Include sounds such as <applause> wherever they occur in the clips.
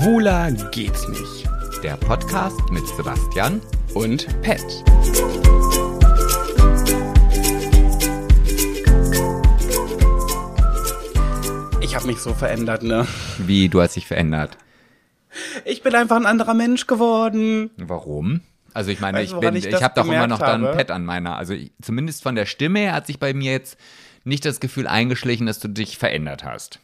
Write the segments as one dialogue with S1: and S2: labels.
S1: Schwuler geht's nicht.
S2: Der Podcast mit Sebastian
S1: Und Pet. Ich habe mich so verändert, ne?
S2: Wie, du hast dich verändert.
S1: Ich bin einfach ein anderer Mensch geworden.
S2: Warum? Also ich meine,
S1: Weißt
S2: ich bin,
S1: ich
S2: habe doch immer noch dann
S1: habe?
S2: Pet an meiner. Also ich, zumindest von der Stimme her hat sich bei mir jetzt nicht das Gefühl eingeschlichen, dass du dich verändert hast.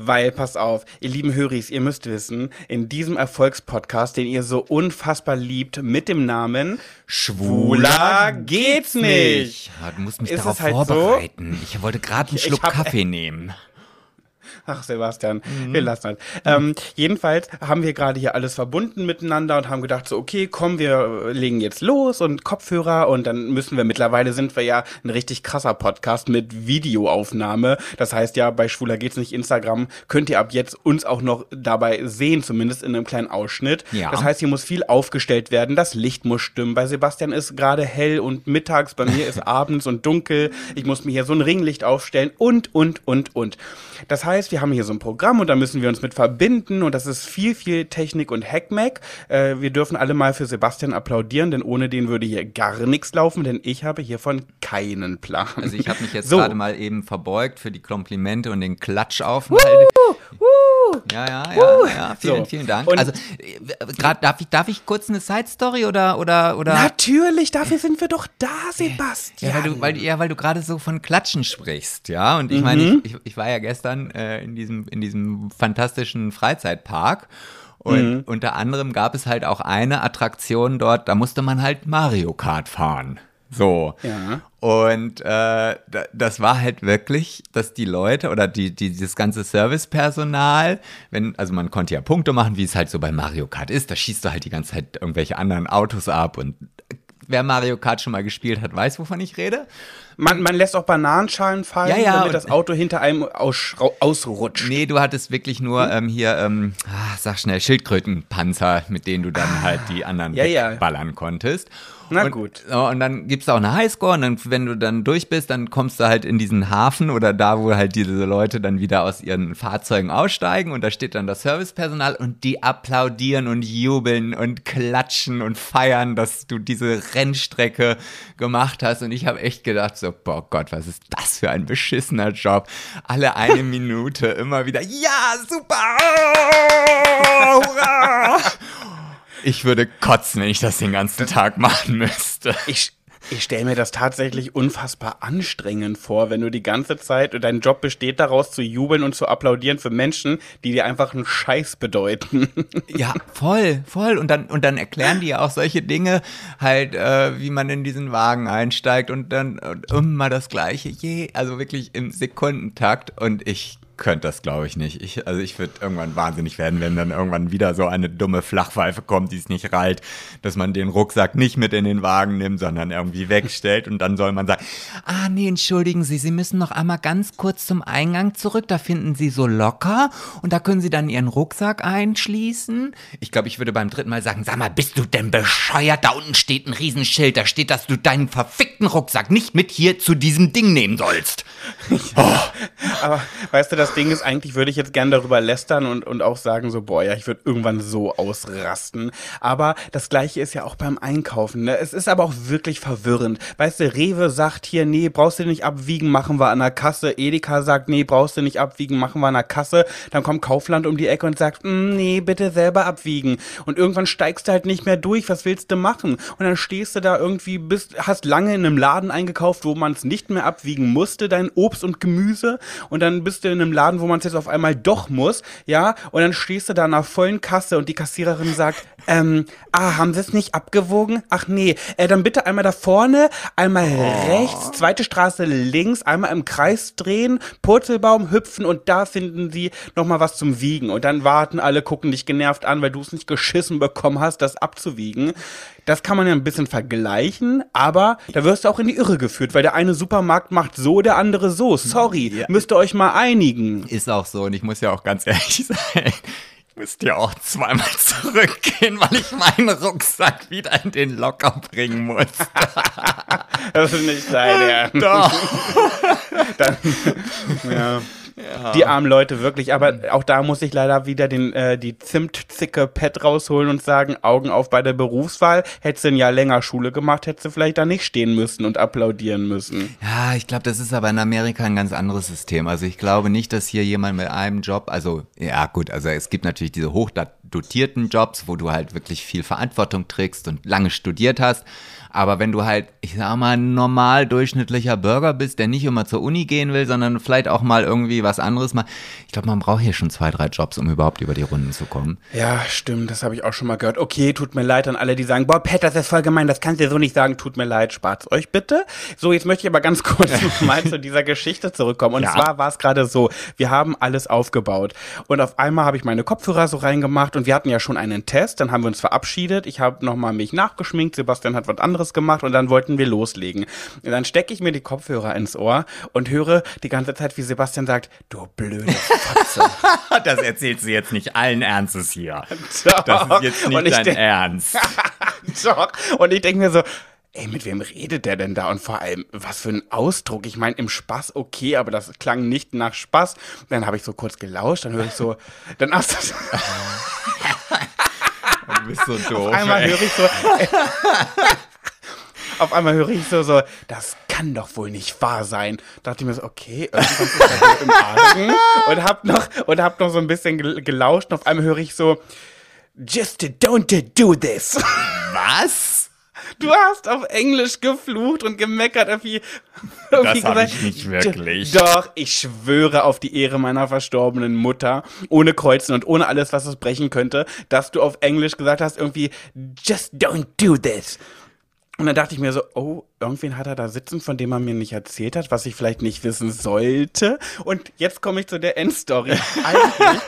S1: Weil, pass auf, ihr lieben Höris, ihr müsst wissen, in diesem Erfolgspodcast, den ihr so unfassbar liebt, mit dem Namen Schwuler geht's nicht.
S2: Ja, du musst mich
S1: Ist
S2: darauf
S1: halt so?
S2: vorbereiten. Ich wollte gerade einen Schluck Kaffee nehmen.
S1: Ach, Sebastian,
S2: Mhm.
S1: wir lassen das. Ähm, jedenfalls haben wir gerade hier alles verbunden miteinander und haben gedacht, so, okay, komm, wir legen jetzt los und Kopfhörer und dann müssen wir, mittlerweile sind wir ja ein richtig krasser Podcast mit Videoaufnahme. Das heißt ja, bei Schwuler geht's nicht Instagram, könnt ihr ab jetzt uns auch noch dabei sehen, zumindest in einem kleinen Ausschnitt.
S2: Ja.
S1: Das heißt, hier muss viel aufgestellt werden, das Licht muss stimmen. Bei Sebastian ist gerade hell und mittags, bei mir ist <laughs> abends und dunkel. Ich muss mir hier so ein Ringlicht aufstellen und, und, und, und. Das heißt, wir haben hier so ein Programm und da müssen wir uns mit verbinden und das ist viel, viel Technik und Hackmack. Äh, wir dürfen alle mal für Sebastian applaudieren, denn ohne den würde hier gar nichts laufen, denn ich habe hiervon keinen Plan.
S2: Also ich habe mich jetzt
S1: So.
S2: gerade mal eben verbeugt für die Komplimente und den Klatschaufenthalt. Ja, ja, ja, ja. Vielen,
S1: So.
S2: vielen Dank.
S1: Und-
S2: also äh, gerade darf ich darf ich kurz eine Side Story oder oder oder
S1: Natürlich, dafür sind wir doch da, Sebastian.
S2: Ja, weil du, weil, ja, weil du gerade so von Klatschen sprichst, ja. Und ich meine,
S1: Mhm.
S2: ich, ich, ich war ja gestern äh, in, diesem, in diesem fantastischen Freizeitpark. Und
S1: Mhm.
S2: unter anderem gab es halt auch eine Attraktion dort, da musste man halt Mario Kart fahren. So.
S1: Ja.
S2: Und äh, da- das war halt wirklich, dass die Leute oder die, die, dieses ganze Servicepersonal, wenn, also man konnte ja Punkte machen, wie es halt so bei Mario Kart ist, da schießt du halt die ganze Zeit irgendwelche anderen Autos ab und wer Mario Kart schon mal gespielt hat, weiß, wovon ich rede.
S1: Man, man lässt auch Bananenschalen fallen,
S2: Ja, ja,
S1: damit das Auto hinter einem aus, ausrutscht.
S2: Nee, du hattest wirklich nur
S1: Hm?
S2: ähm, hier, ähm, ah, sag schnell, Schildkrötenpanzer, mit denen du dann halt die anderen
S1: Ja, ja.
S2: ballern konntest.
S1: Na
S2: und,
S1: gut.
S2: Und dann gibt's auch eine Highscore und dann, wenn du dann durch bist, dann kommst du halt in diesen Hafen oder da, wo halt diese Leute dann wieder aus ihren Fahrzeugen aussteigen und da steht dann das Servicepersonal und die applaudieren und jubeln und klatschen und feiern, dass du diese Rennstrecke gemacht hast und ich habe echt gedacht so, boah Gott, was ist das für ein beschissener Job. Alle eine <laughs> Minute immer wieder, ja, super, oh, hurra. Ich würde kotzen, wenn ich das den ganzen Tag machen müsste.
S1: Ich, ich stelle mir das tatsächlich unfassbar anstrengend vor, wenn du die ganze Zeit, und dein Job besteht daraus, zu jubeln und zu applaudieren für Menschen, die dir einfach einen Scheiß bedeuten.
S2: Ja, voll, voll. Und dann, und dann erklären die ja auch solche Dinge, halt, äh, wie man in diesen Wagen einsteigt und dann und immer das Gleiche. Je, also wirklich im Sekundentakt. Und ich könnte das, glaube ich, nicht. Ich, also ich würde irgendwann wahnsinnig werden, wenn dann irgendwann wieder so eine dumme Flachpfeife kommt, die es nicht reilt, dass man den Rucksack nicht mit in den Wagen nimmt, sondern irgendwie wegstellt und dann soll man sagen, ah nee, entschuldigen Sie, Sie müssen noch einmal ganz kurz zum Eingang zurück, da finden Sie so locker und da können Sie dann Ihren Rucksack einschließen. Ich glaube, ich würde beim dritten Mal sagen, sag mal, bist du denn bescheuert? Da unten steht ein Riesenschild, da steht, dass du deinen verfickten Rucksack nicht mit hier zu diesem Ding nehmen sollst.
S1: Aber weißt du, das Ding ist, eigentlich würde ich jetzt gern darüber lästern und, und auch sagen, so, boah, ja, ich würde irgendwann so ausrasten. Aber das Gleiche ist ja auch beim Einkaufen. Ne? Es ist aber auch wirklich verwirrend. Weißt du, Rewe sagt hier, nee, brauchst du nicht abwiegen, machen wir an der Kasse. Edeka sagt, nee, brauchst du nicht abwiegen, machen wir an der Kasse. Dann kommt Kaufland um die Ecke und sagt, "Mm, nee, bitte selber abwiegen. Und irgendwann steigst du halt nicht mehr durch. Was willst du machen? Und dann stehst du da irgendwie, bist, hast lange in einem Laden eingekauft, wo man es nicht mehr abwiegen musste, dein Obst und Gemüse. Und dann bist du in einem Laden, wo man es jetzt auf einmal doch muss, ja. Und dann stehst du da einer vollen Kasse und die Kassiererin sagt, <laughs> ähm, ah, haben sie es nicht abgewogen? Ach nee, äh, dann bitte einmal da vorne, einmal rechts, zweite Straße links, einmal im Kreis drehen, Purzelbaum hüpfen und da finden sie nochmal was zum Wiegen. Und dann warten alle, gucken dich genervt an, weil du es nicht geschissen bekommen hast, das abzuwiegen. Das kann man ja ein bisschen vergleichen, aber da wirst du auch in die Irre geführt, weil der eine Supermarkt macht so, der andere so. Sorry, müsst ihr euch mal einigen.
S2: Ist auch so und ich muss ja auch ganz ehrlich <laughs> sein. Ich müsste ja auch zweimal <laughs> zurückgehen, weil ich meinen Rucksack wieder in den Locker bringen muss. <laughs>
S1: Das ist nicht dein Ernst.
S2: Doch.
S1: Dann, ja. Die armen Leute wirklich. Aber auch da muss ich leider wieder den, äh, die Zimtzicke Pet rausholen und sagen, Augen auf bei der Berufswahl. Hättest du ein Jahr länger Schule gemacht, hättest du vielleicht da nicht stehen müssen und applaudieren müssen.
S2: Ja, ich glaube, das ist aber in Amerika ein ganz anderes System. Also ich glaube nicht, dass hier jemand mit einem Job, also ja gut, also es gibt natürlich diese hochdotierten Jobs, wo du halt wirklich viel Verantwortung trägst und lange studiert hast. Aber wenn du halt, ich sag mal, ein normal durchschnittlicher Bürger bist, der nicht immer zur Uni gehen will, sondern vielleicht auch mal irgendwie was anderes mal. Ich glaube, man braucht hier schon zwei, drei Jobs, um überhaupt über die Runden zu kommen.
S1: Ja, stimmt, das habe ich auch schon mal gehört. Okay, tut mir leid an alle, die sagen, boah, Pet, das ist voll gemein, das kannst du so nicht sagen, tut mir leid, spart's euch bitte. So, jetzt möchte ich aber ganz <laughs> kurz mal zu dieser Geschichte zurückkommen. Und
S2: Ja.
S1: zwar war es gerade so, wir haben alles aufgebaut. Und auf einmal habe ich meine Kopfhörer so reingemacht und wir hatten ja schon einen Test, dann haben wir uns verabschiedet. Ich habe nochmal mich nachgeschminkt, Sebastian hat was anderes gemacht und dann wollten wir loslegen. Und dann stecke ich mir die Kopfhörer ins Ohr und höre die ganze Zeit, wie Sebastian sagt, du blöde Fotze. <laughs>
S2: Das erzählst du jetzt nicht allen Ernstes hier.
S1: Doch. Und ich denk-
S2: Ernst.
S1: Doch. Und ich denke mir so, ey, mit wem redet der denn da? Und vor allem, was für ein Ausdruck. Ich meine, im Spaß okay, aber das klang nicht nach Spaß. Dann habe ich so kurz gelauscht, dann höre ich so, dann ach, das, <laughs>
S2: Du bist so doof.
S1: auf einmal höre ich so, auf einmal höre ich so, so, das kann doch wohl nicht wahr sein. Da dachte ich mir so, okay, irgendwas ist da im Argen. Und hab noch, und hab noch so ein bisschen gel- gelauscht. Und auf einmal höre ich so, just don't do this.
S2: Was?
S1: Du hast auf Englisch geflucht und gemeckert, irgendwie. irgendwie
S2: hab
S1: gesagt,
S2: ich nicht wirklich.
S1: Doch, ich schwöre auf die Ehre meiner verstorbenen Mutter, ohne Kreuzen und ohne alles, was es brechen könnte, dass du auf Englisch gesagt hast, irgendwie, just don't do this. Und dann dachte ich mir so, oh, irgendwen hat er da sitzen, von dem er mir nicht erzählt hat, was ich vielleicht nicht wissen sollte. Und jetzt komme ich zu der Endstory. <laughs> Eigentlich,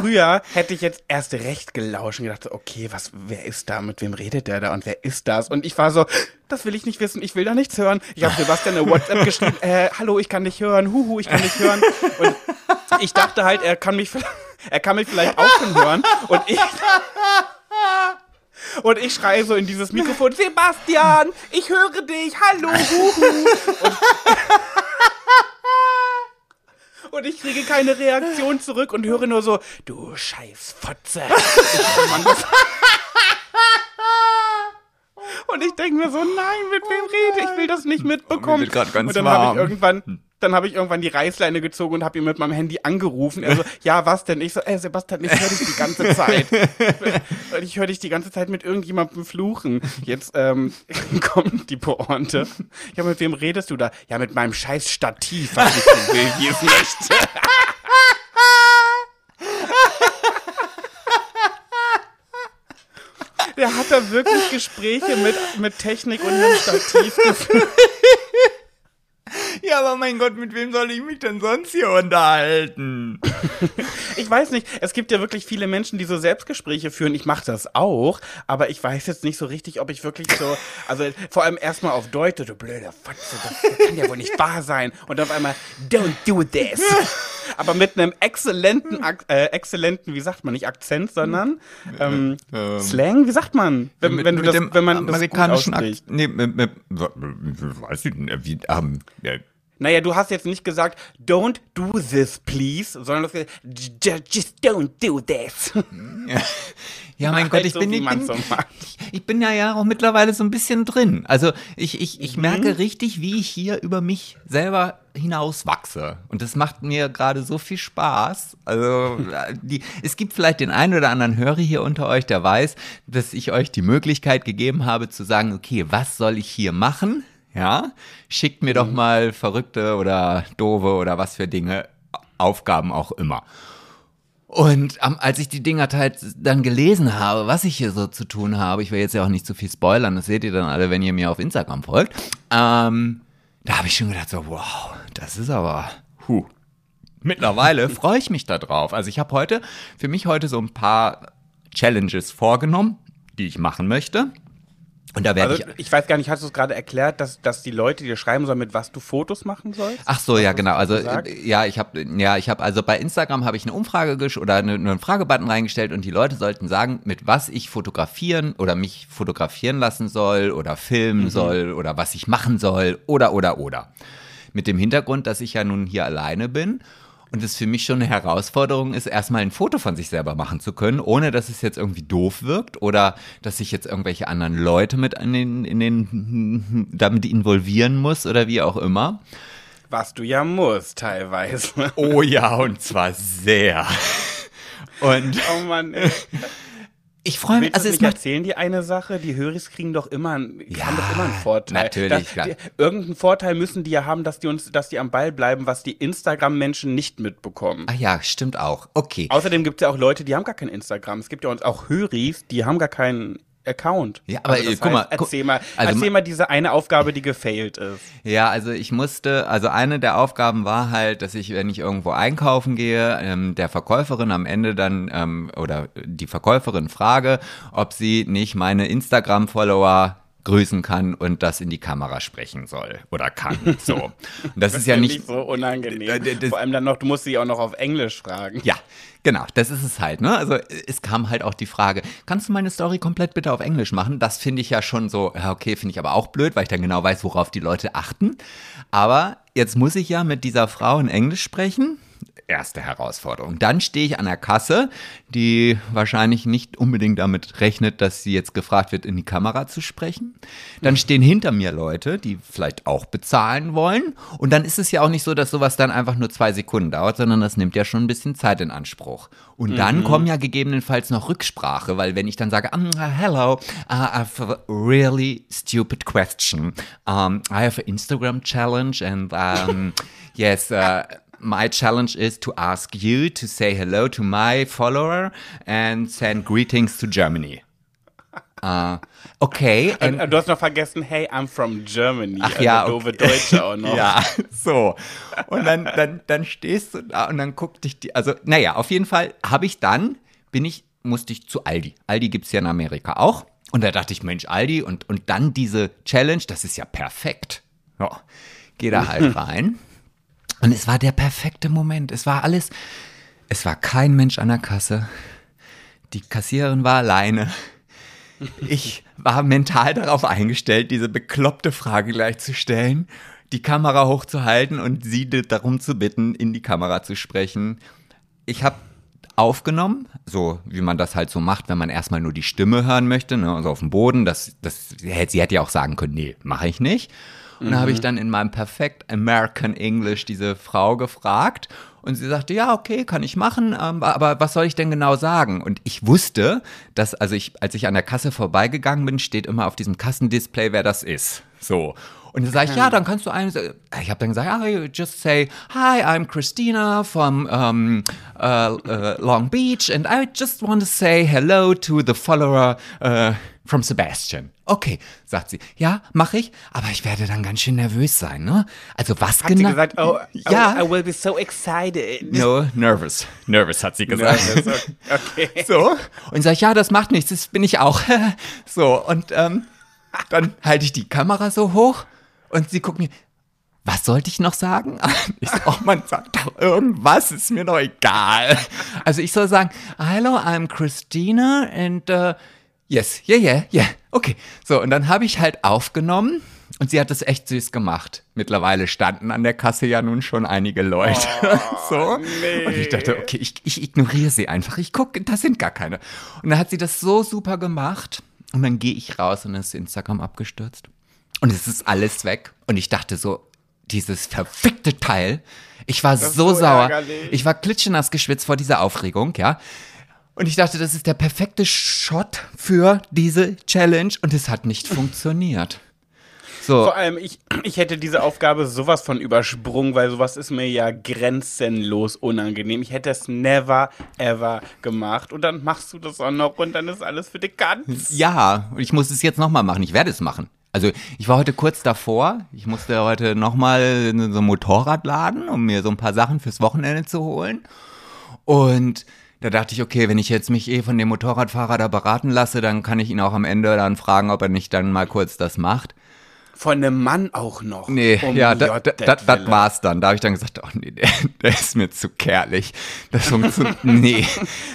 S1: früher hätte ich jetzt erst recht gelauscht und gedacht, okay, was, wer ist da, mit wem redet der da und wer ist das? Und ich war so, das will ich nicht wissen, ich will da nichts hören. Ich habe Sebastian eine WhatsApp geschrieben, äh, hallo, ich kann nicht hören, huhu, ich kann nicht hören. Und ich dachte halt, er kann mich, <laughs> er kann mich vielleicht auch schon hören. Und ich, und ich schreie so in dieses Mikrofon, Sebastian, ich höre dich, hallo, huhu. Und, <laughs> und ich kriege keine Reaktion zurück und höre nur so, du scheiß Fotze. Und ich denke mir so, nein, mit wem rede ich? Ich will das nicht mitbekommen. Und dann habe ich irgendwann, dann habe ich irgendwann die Reißleine gezogen und habe ihn mit meinem Handy angerufen. Er so, ja, was denn? Ich so, ey, Sebastian, ich höre dich die ganze Zeit. <laughs> ich höre dich die ganze Zeit mit irgendjemandem fluchen. Jetzt ähm, <laughs> kommt die Pointe. Ja, mit wem redest du da? Ja, mit meinem scheiß Stativ, was ich so will, wie es möchte. Der hat da wirklich Gespräche mit, mit Technik und einem Stativ geführt. <laughs> <laughs>
S2: Ja, aber mein Gott, mit wem soll ich mich denn sonst hier unterhalten? <laughs>
S1: Ich weiß nicht, es gibt ja wirklich viele Menschen, die so Selbstgespräche führen. Ich mache das auch, aber ich weiß jetzt nicht so richtig, ob ich wirklich so, also vor allem erstmal auf Deutsch, du blöde Fotze, das, das kann ja wohl nicht wahr sein. Und auf einmal, don't do this. <laughs> Aber mit einem exzellenten, Ak äh, exzellenten, wie sagt man, nicht Akzent, sondern ähm, Slang, wie sagt man, wenn,
S2: Mit-
S1: wenn du das, wenn man das gut
S2: amerikanischen
S1: ausspricht?
S2: Akt. Nee, mit, mit, weiß ich wie, ähm,
S1: Naja, du hast jetzt nicht gesagt, don't do this, please, sondern du hast gesagt, "J- just don't do this.
S2: Ja, mein Gott, ich
S1: so,
S2: bin, ich, bin,
S1: so
S2: ich, bin ja ja auch mittlerweile so ein bisschen drin. Also ich, ich, ich
S1: Mhm.
S2: merke richtig, wie ich hier über mich selber hinaus wachse. Und das macht mir gerade so viel Spaß. Also äh, die, es gibt vielleicht den einen oder anderen Hörer hier unter euch, der weiß, dass ich euch die Möglichkeit gegeben habe zu sagen, okay, was soll ich hier machen? Ja, schickt mir doch
S1: Mhm.
S2: mal verrückte oder doofe oder was für Dinge, Aufgaben auch immer. Und ähm, als ich die Dinger halt dann gelesen habe, was ich hier so zu tun habe, ich will jetzt ja auch nicht zu viel spoilern, das seht ihr dann alle, wenn ihr mir auf Instagram folgt, ähm, da habe ich schon gedacht so, wow, das ist aber, huh. Mittlerweile <laughs> freue ich mich da drauf. Also ich habe heute, für mich heute so ein paar Challenges vorgenommen, die ich machen möchte. Und da werde
S1: Also,
S2: ich
S1: ich weiß gar nicht, hast du es gerade erklärt, dass, dass die Leute dir schreiben sollen, mit was du Fotos machen sollst?
S2: Ach so, ja, genau. Also
S1: gesagt?
S2: äh, ja, ich habe ja, ich habe also bei Instagram habe ich eine Umfrage gesch oder eine, einen Fragebutton reingestellt und die Leute sollten sagen, mit was ich fotografieren oder mich fotografieren lassen soll oder filmen soll oder was ich machen soll oder oder oder. Mit dem Hintergrund, dass ich ja nun hier alleine bin und es für mich schon eine Herausforderung ist, erstmal ein Foto von sich selber machen zu können, ohne dass es jetzt irgendwie doof wirkt oder dass ich jetzt irgendwelche anderen Leute mit in den, in den damit involvieren muss oder wie auch immer.
S1: Was du ja musst, teilweise.
S2: Oh ja, und zwar sehr. Und
S1: oh Mann, ey. <laughs>
S2: ich freue mich,
S1: Willst
S2: also es macht
S1: erzählen, die eine Sache? Die Höris kriegen doch immer, einen-
S2: Ja,
S1: haben doch immer einen Vorteil.
S2: natürlich,
S1: Da,
S2: klar.
S1: die, irgendeinen Vorteil müssen die ja haben, dass die uns, dass die am Ball bleiben, was die Instagram-Menschen nicht mitbekommen.
S2: Ah ja, stimmt auch. Okay.
S1: Außerdem gibt es ja auch Leute, die haben gar kein Instagram. Es gibt ja uns auch Höris, die haben gar keinen Account.
S2: Ja, aber,
S1: also
S2: äh, guck mal, gu-
S1: erzähl mal,
S2: also
S1: erzähl
S2: ma-
S1: mal diese eine Aufgabe, die gefailt ist.
S2: Ja, also ich musste, also eine der Aufgaben war halt, dass ich, wenn ich irgendwo einkaufen gehe, ähm, der Verkäuferin am Ende dann ähm, oder die Verkäuferin frage, ob sie nicht meine Instagram-Follower grüßen kann und das in die Kamera sprechen soll oder kann. So. <laughs> Und das ist ja nicht
S1: ich so unangenehm.
S2: Das-
S1: Vor allem dann noch, du musst sie auch noch auf Englisch fragen.
S2: Ja, genau, das ist es halt, ne? Also es kam halt auch die Frage, kannst du meine Story komplett bitte auf Englisch machen? Das finde ich ja schon so, ja, okay, finde ich aber auch blöd, weil ich dann genau weiß, worauf die Leute achten. Aber jetzt muss ich ja mit dieser Frau in Englisch sprechen. Erste Herausforderung. Dann stehe ich an der Kasse, die wahrscheinlich nicht unbedingt damit rechnet, dass sie jetzt gefragt wird, in die Kamera zu sprechen. Dann stehen hinter mir Leute, die vielleicht auch bezahlen wollen. Und dann ist es ja auch nicht so, dass sowas dann einfach nur zwei Sekunden dauert, sondern das nimmt ja schon ein bisschen Zeit in Anspruch. Und dann kommen ja gegebenenfalls noch Rücksprache, weil wenn ich dann sage, um, hello, uh, I have a really stupid question. Um, I have an Instagram challenge and um, <laughs> yes, uh, my challenge is to ask you to say hello to my follower and send greetings to Germany. Uh, okay. <laughs>
S1: Und du hast noch vergessen, hey, I'm from Germany.
S2: Ach
S1: also
S2: ja,
S1: doofe
S2: okay.
S1: Deutsche auch <laughs> noch.
S2: Ja, so. Und dann, dann, dann stehst du da und dann guckt dich die, also, naja, auf jeden Fall habe ich dann, bin ich, musste ich zu Aldi. Aldi gibt's ja in Amerika auch. Und da dachte ich, Mensch, Aldi, und, und dann diese Challenge, das ist ja perfekt. Ja, geh da halt <laughs> rein. Und es war der perfekte Moment. Es war alles, es war kein Mensch an der Kasse. Die Kassiererin war alleine. Ich war mental darauf eingestellt, diese bekloppte Frage gleich zu stellen, die Kamera hochzuhalten und sie darum zu bitten, in die Kamera zu sprechen. Ich habe aufgenommen, so wie man das halt so macht, wenn man erstmal nur die Stimme hören möchte, ne, also auf dem Boden. Das, das, sie hätte ja auch sagen können, nee, mache ich nicht. Und da habe ich dann in meinem perfekt American English diese Frau gefragt und sie sagte, ja, okay, kann ich machen, ähm, aber was soll ich denn genau sagen? Und ich wusste, dass, also ich, als ich an der Kasse vorbeigegangen bin, steht immer auf diesem Kassendisplay, wer das ist. So. Und dann sage ich, ja, dann kannst du einen, ich habe dann gesagt, ah, you just say, hi, I'm Christina from um, uh, uh, Long Beach and I just want to say hello to the follower uh, from Sebastian. Okay, sagt sie, ja, mache ich, aber ich werde dann ganz schön nervös sein, ne? Also was
S1: Hat sie
S2: genau?
S1: gesagt, oh,
S2: ja,
S1: I, I will be so excited.
S2: no, nervous, nervous hat sie gesagt.
S1: Nervous, Okay. <laughs>
S2: So. Und sag ich, ja, das macht nichts, das bin ich auch. <laughs> so, und ähm, dann halte ich die Kamera so hoch und sie guckt mir, was sollte ich noch sagen? <laughs> Ich so, oh, man sagt doch irgendwas, ist mir doch egal. Also ich soll sagen, hello, I'm Christina and uh, yes, yeah, yeah, yeah, okay. So, und dann habe ich halt aufgenommen und sie hat es echt süß gemacht. Mittlerweile standen an der Kasse ja nun schon einige Leute. <laughs> so.
S1: nee.
S2: Und ich dachte, okay, ich, ich ignoriere sie einfach. Ich gucke, da sind gar keine. Und dann hat sie das so super gemacht. Und dann gehe ich raus und ist Instagram abgestürzt. Und es ist alles weg. Und ich dachte so, dieses verfickte Teil. Ich war so,
S1: so
S2: sauer.
S1: ärgerlich.
S2: Ich war klitschenass geschwitzt vor dieser Aufregung, ja. Und ich dachte, das ist der perfekte Shot für diese Challenge. Und es hat nicht funktioniert. So.
S1: Vor allem, ich, ich hätte diese Aufgabe sowas von übersprungen, weil sowas ist mir ja grenzenlos unangenehm. Ich hätte es never, ever gemacht. Und dann machst du das auch noch und dann ist alles für dich ganz.
S2: Ja, und ich muss es jetzt nochmal machen. Ich werde es machen. Also ich war heute kurz davor. Ich musste heute nochmal so ein Motorrad laden, um mir so ein paar Sachen fürs Wochenende zu holen. Und da dachte ich, okay, wenn ich jetzt mich eh von dem Motorradfahrer da beraten lasse, dann kann ich ihn auch am Ende dann fragen, ob er nicht dann mal kurz das macht.
S1: Von einem Mann auch noch.
S2: Nee,
S1: Um
S2: ja, das
S1: Gottes
S2: da, da,
S1: Willen.
S2: war's dann. Da habe ich dann gesagt, oh nee, der, der ist mir zu kerlich. Das funktioniert. <laughs> Nee.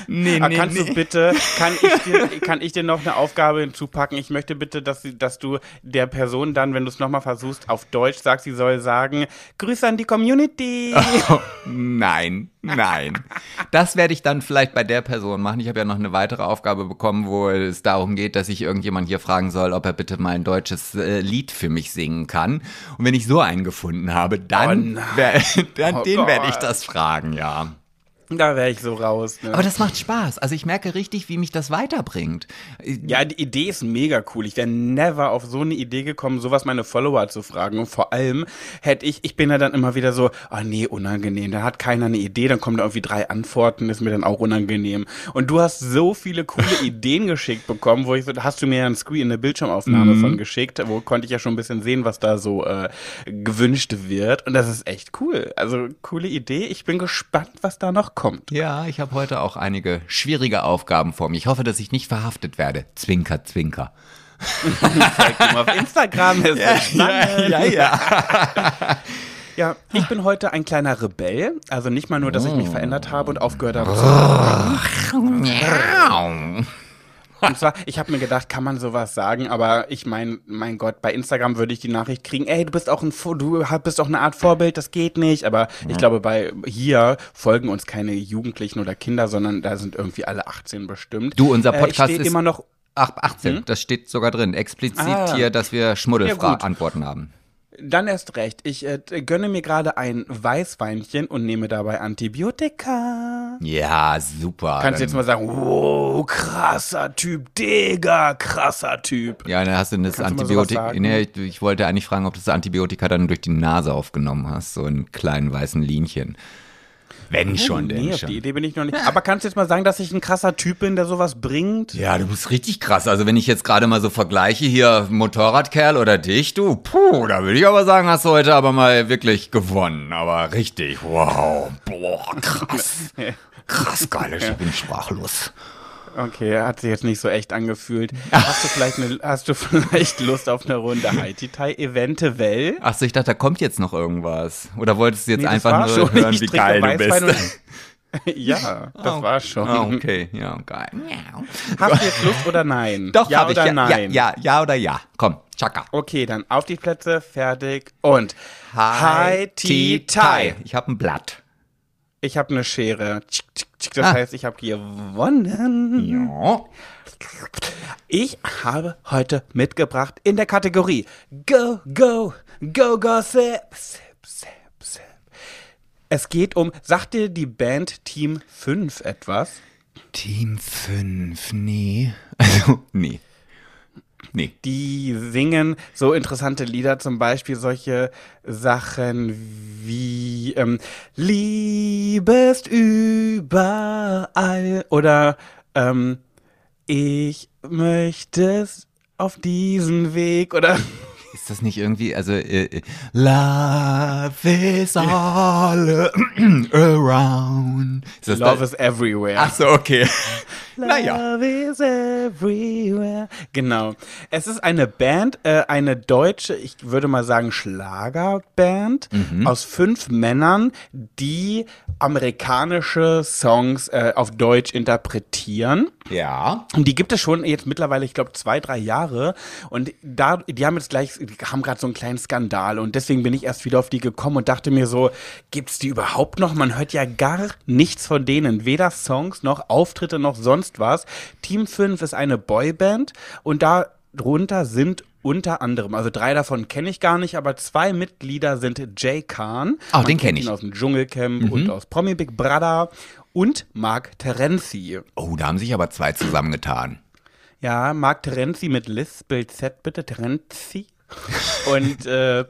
S2: Nee,
S1: Aber
S2: nee,
S1: kannst
S2: nee.
S1: du bitte, kann ich, <laughs> dir, kann ich dir noch eine Aufgabe hinzupacken? Ich möchte bitte, dass, sie, dass du der Person dann, wenn du es nochmal versuchst, auf Deutsch sagst, sie soll sagen, Grüße an die Community. <laughs>
S2: Oh, nein, nein. Das werde ich dann vielleicht bei der Person machen. Ich habe ja noch eine weitere Aufgabe bekommen, wo es darum geht, dass ich irgendjemand hier fragen soll, ob er bitte mal ein deutsches äh, Lied für mich singen kann. Und wenn ich so einen gefunden habe, dann,
S1: Oh
S2: wer, <laughs> dann
S1: Oh
S2: den werde ich das fragen, ja.
S1: Da wäre ich so raus. Ne?
S2: Aber das macht Spaß. Also ich merke richtig, wie mich das weiterbringt.
S1: Ja, die Idee ist mega cool. Ich wäre never auf so eine Idee gekommen, sowas meine Follower zu fragen. Und vor allem hätte ich, ich bin ja dann immer wieder so, ah nee, unangenehm. Da hat keiner eine Idee, dann kommen da irgendwie drei Antworten, ist mir dann auch unangenehm. Und du hast so viele coole <laughs> Ideen geschickt bekommen, wo ich so, hast du mir ja ein Screen, eine Bildschirmaufnahme von geschickt, wo konnte ich ja schon ein bisschen sehen, was da so äh, gewünscht wird. Und das ist echt cool. Also coole Idee. Ich bin gespannt, was da noch kommt.
S2: Ja, ich habe heute auch einige schwierige Aufgaben vor mir. Ich hoffe, dass ich nicht verhaftet werde. Zwinker, zwinker.
S1: Zeig dir mal auf Instagram. Ist <laughs> ja,
S2: ja, ja.
S1: Ja, ich bin heute ein kleiner Rebell. Also nicht mal nur, dass ich mich verändert habe und aufgehört habe zu Und zwar, ich habe mir gedacht, kann man sowas sagen, aber ich meine, mein Gott, bei Instagram würde ich die Nachricht kriegen, ey, du bist auch ein du bist auch eine Art Vorbild, das geht nicht, aber ich glaube, bei hier folgen uns keine Jugendlichen oder Kinder, sondern da sind irgendwie alle 18 bestimmt.
S2: Du, unser
S1: Äh,
S2: Podcast
S1: stehe
S2: ist-
S1: immer noch
S2: Ach, 18, das steht sogar drin. Explizit
S1: Ah.
S2: hier, dass wir Schmuddelantworten
S1: gut.
S2: Antworten haben.
S1: Dann erst recht. Ich äh, gönne mir gerade ein Weißweinchen und nehme dabei Antibiotika.
S2: Ja, super.
S1: Kannst du jetzt mal sagen, wow, krasser Typ, Digga, krasser Typ.
S2: ja, dann hast du das Antibiotika. Nee, ich, ich wollte eigentlich fragen, ob du das Antibiotika dann durch die Nase aufgenommen hast, so in kleinen weißen Linchen. Wenn schon, denn
S1: nee, auf
S2: schon.
S1: die Idee bin ich noch nicht. Aber kannst du jetzt mal sagen, dass ich ein krasser Typ bin, der sowas bringt?
S2: Ja, du bist richtig krass. Also wenn ich jetzt gerade mal so vergleiche hier Motorradkerl oder dich, du, puh, da würde ich aber sagen, hast du heute aber mal wirklich gewonnen. Aber richtig, wow, boah, krass. <laughs> Krass geil, ich bin sprachlos.
S1: Okay, hat sich jetzt nicht so echt angefühlt. <laughs> Hast du vielleicht, eine, hast du <laughs> vielleicht Lust auf eine Runde Haiti-Tai eventuell?
S2: Ach so, ich dachte, da kommt jetzt noch irgendwas. Oder wolltest du jetzt
S1: Nee,
S2: einfach nur
S1: schon.
S2: hören,
S1: Ich
S2: wie geil du bist? <laughs>
S1: ja, das war schon.
S2: Ah, okay, ja, geil.
S1: Hast du jetzt Lust oder nein?
S2: Doch,
S1: ja
S2: hab ich.
S1: oder
S2: Ja,
S1: nein?
S2: ja, ja, ja oder ja. Komm, tschakka.
S1: Okay, dann auf die Plätze, fertig und Haiti-Tai.
S2: Ich habe ein Blatt.
S1: Ich habe eine Schere. Das
S2: Ah.
S1: heißt, ich habe gewonnen.
S2: Ja.
S1: Ich habe heute mitgebracht in der Kategorie Go, Go, Go, Gossip. Sip, sip, sip. Es geht um, sagt dir die Band Team 5 etwas?
S2: Team 5, nee. <laughs> Also, nee. Nee.
S1: Die singen so interessante Lieder, zum Beispiel solche Sachen wie ähm, Liebe ist überall oder ähm, Ich möchte es auf diesen Weg oder
S2: Ist das nicht irgendwie, also, äh, äh, Love is all <clears throat> around. Ist
S1: Love
S2: das?
S1: is everywhere.
S2: Ach so, okay. <laughs> naja.
S1: Love is everywhere. Genau. Es ist eine Band, äh, eine deutsche, ich würde mal sagen Schlagerband
S2: Mhm.
S1: aus fünf Männern, die amerikanische Songs äh, auf Deutsch interpretieren.
S2: Ja.
S1: Und die gibt es schon jetzt mittlerweile, ich glaube, zwei, drei Jahre. Und da, die haben jetzt gleich, die haben gerade so einen kleinen Skandal. Und deswegen bin ich erst wieder auf die gekommen und dachte mir so, gibt's die überhaupt noch? Man hört ja gar nichts von denen. Weder Songs noch Auftritte noch sonst was. Team 5 ist eine Boyband und darunter sind unter anderem, also drei davon kenne ich gar nicht, aber zwei Mitglieder sind Jay Khan.
S2: Oh,
S1: Man
S2: den
S1: kennt
S2: kenn ich.
S1: aus dem Dschungelcamp und aus Promi Big Brother. Und Mark Terenzi.
S2: Oh, da haben sich aber zwei zusammengetan.
S1: Ja, Marc Terenzi mit Liz, Bild Z bitte, Terenzi. Und äh,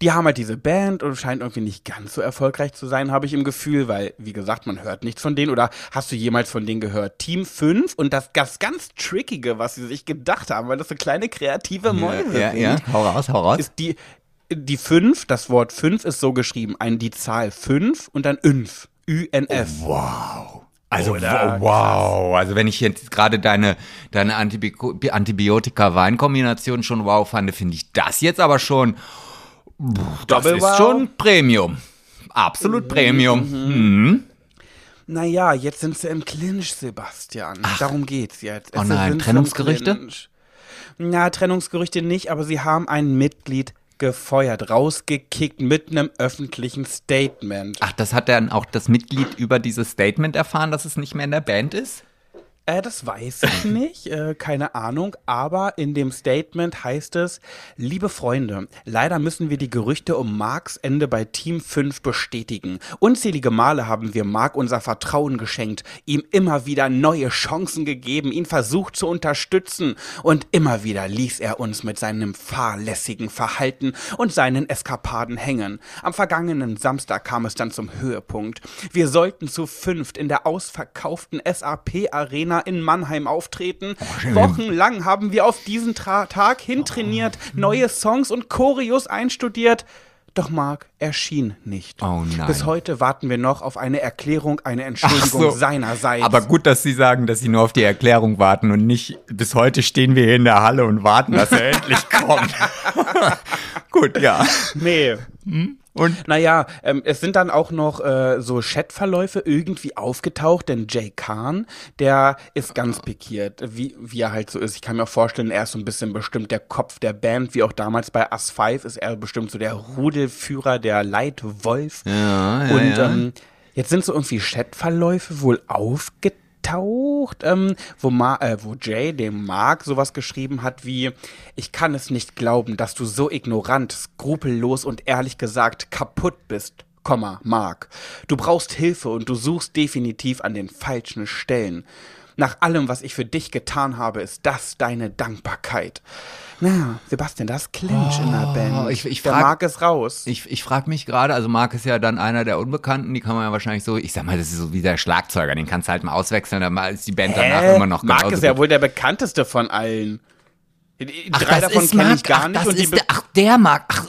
S1: die haben halt diese Band und scheint irgendwie nicht ganz so erfolgreich zu sein, habe ich im Gefühl, weil, wie gesagt, man hört nichts von denen. Oder hast du jemals von denen gehört? Team 5 und das, das ganz Trickige, was sie sich gedacht haben, weil das so kleine kreative Mäuse
S2: ja,
S1: sind,
S2: ja. Hau raus, hau raus.
S1: ist die, die 5, das Wort 5 ist so geschrieben, ein, die Zahl 5 und dann 5, Ü-N-F.
S2: Wow. Also
S1: Oder?
S2: wow, also wenn ich jetzt gerade deine, deine Antibi Antibiotika-Wein-Kombination schon wow fand, finde ich das jetzt aber schon, das
S1: Double
S2: ist
S1: wow?
S2: schon Premium. Absolut Premium. Mhm.
S1: Naja, jetzt sind sie im Clinch, Sebastian. Darum geht's jetzt.
S2: Oh
S1: Es
S2: nein,
S1: im
S2: Trennungsgerüchte?
S1: Clinch. Na, Trennungsgerüchte nicht, aber sie haben ein Mitglied gefeuert, rausgekickt mit einem öffentlichen Statement.
S2: Ach, das hat dann auch das Mitglied über dieses Statement erfahren, dass es nicht mehr in der Band ist?
S1: Äh, das weiß ich <laughs> nicht, äh, keine Ahnung, aber in dem Statement heißt es, liebe Freunde, leider müssen wir die Gerüchte um Marks Ende bei Team 5 bestätigen. Unzählige Male haben wir Mark unser Vertrauen geschenkt, ihm immer wieder neue Chancen gegeben, ihn versucht zu unterstützen und immer wieder ließ er uns mit seinem fahrlässigen Verhalten und seinen Eskapaden hängen. Am vergangenen Samstag kam es dann zum Höhepunkt. Wir sollten zu fünft in der ausverkauften SAP-Arena in Mannheim auftreten. Wochenlang haben wir auf diesen Tra Tag hintrainiert, neue Songs und Choreos einstudiert. Doch Mark erschien nicht.
S2: Oh nein.
S1: Bis heute warten wir noch auf eine Erklärung, eine Entschuldigung
S2: so.
S1: seinerseits.
S2: Aber gut, dass Sie sagen, dass Sie nur auf die Erklärung warten und nicht bis heute stehen wir hier in der Halle und warten, dass er <laughs> endlich kommt. <laughs> gut, ja.
S1: nee.
S2: Und
S1: Naja, ähm, es sind dann auch noch äh, so Chatverläufe irgendwie aufgetaucht, denn Jay Kahn, der ist ganz pikiert, wie, wie er halt so ist. Ich kann mir auch vorstellen, er ist so ein bisschen bestimmt der Kopf der Band, wie auch damals bei Us 5 ist er bestimmt so der Rudelführer, der Leitwolf.
S2: Ja, ja,
S1: Und
S2: ja.
S1: Ähm, jetzt sind so irgendwie Chatverläufe wohl aufgetaucht. Ähm, wo, Ma äh, wo Jay dem Mark sowas geschrieben hat wie, ich kann es nicht glauben, dass du so ignorant, skrupellos und ehrlich gesagt kaputt bist. Mark. Du brauchst Hilfe und du suchst definitiv an den falschen Stellen. Nach allem, was ich für dich getan habe, ist das deine Dankbarkeit. Na, Sebastian, das Clinch in der Band.
S2: Oh, ich- ich
S1: der
S2: frag-
S1: Mark ist raus.
S2: ich, ich frage mich gerade, also Marc ist ja dann einer der Unbekannten, die kann man ja wahrscheinlich so, ich sag mal, das ist so wie der Schlagzeuger, den kannst du halt mal auswechseln, dann ist die Band danach
S1: Hä?
S2: immer noch
S1: Mark
S2: genauso
S1: ist ja
S2: gut.
S1: wohl der bekannteste von allen.
S2: Ach,
S1: Drei
S2: das
S1: davon kenne
S2: Marc,
S1: ich gar
S2: ach,
S1: nicht.
S2: das
S1: und die
S2: ist der, ach, der Marc. Ach,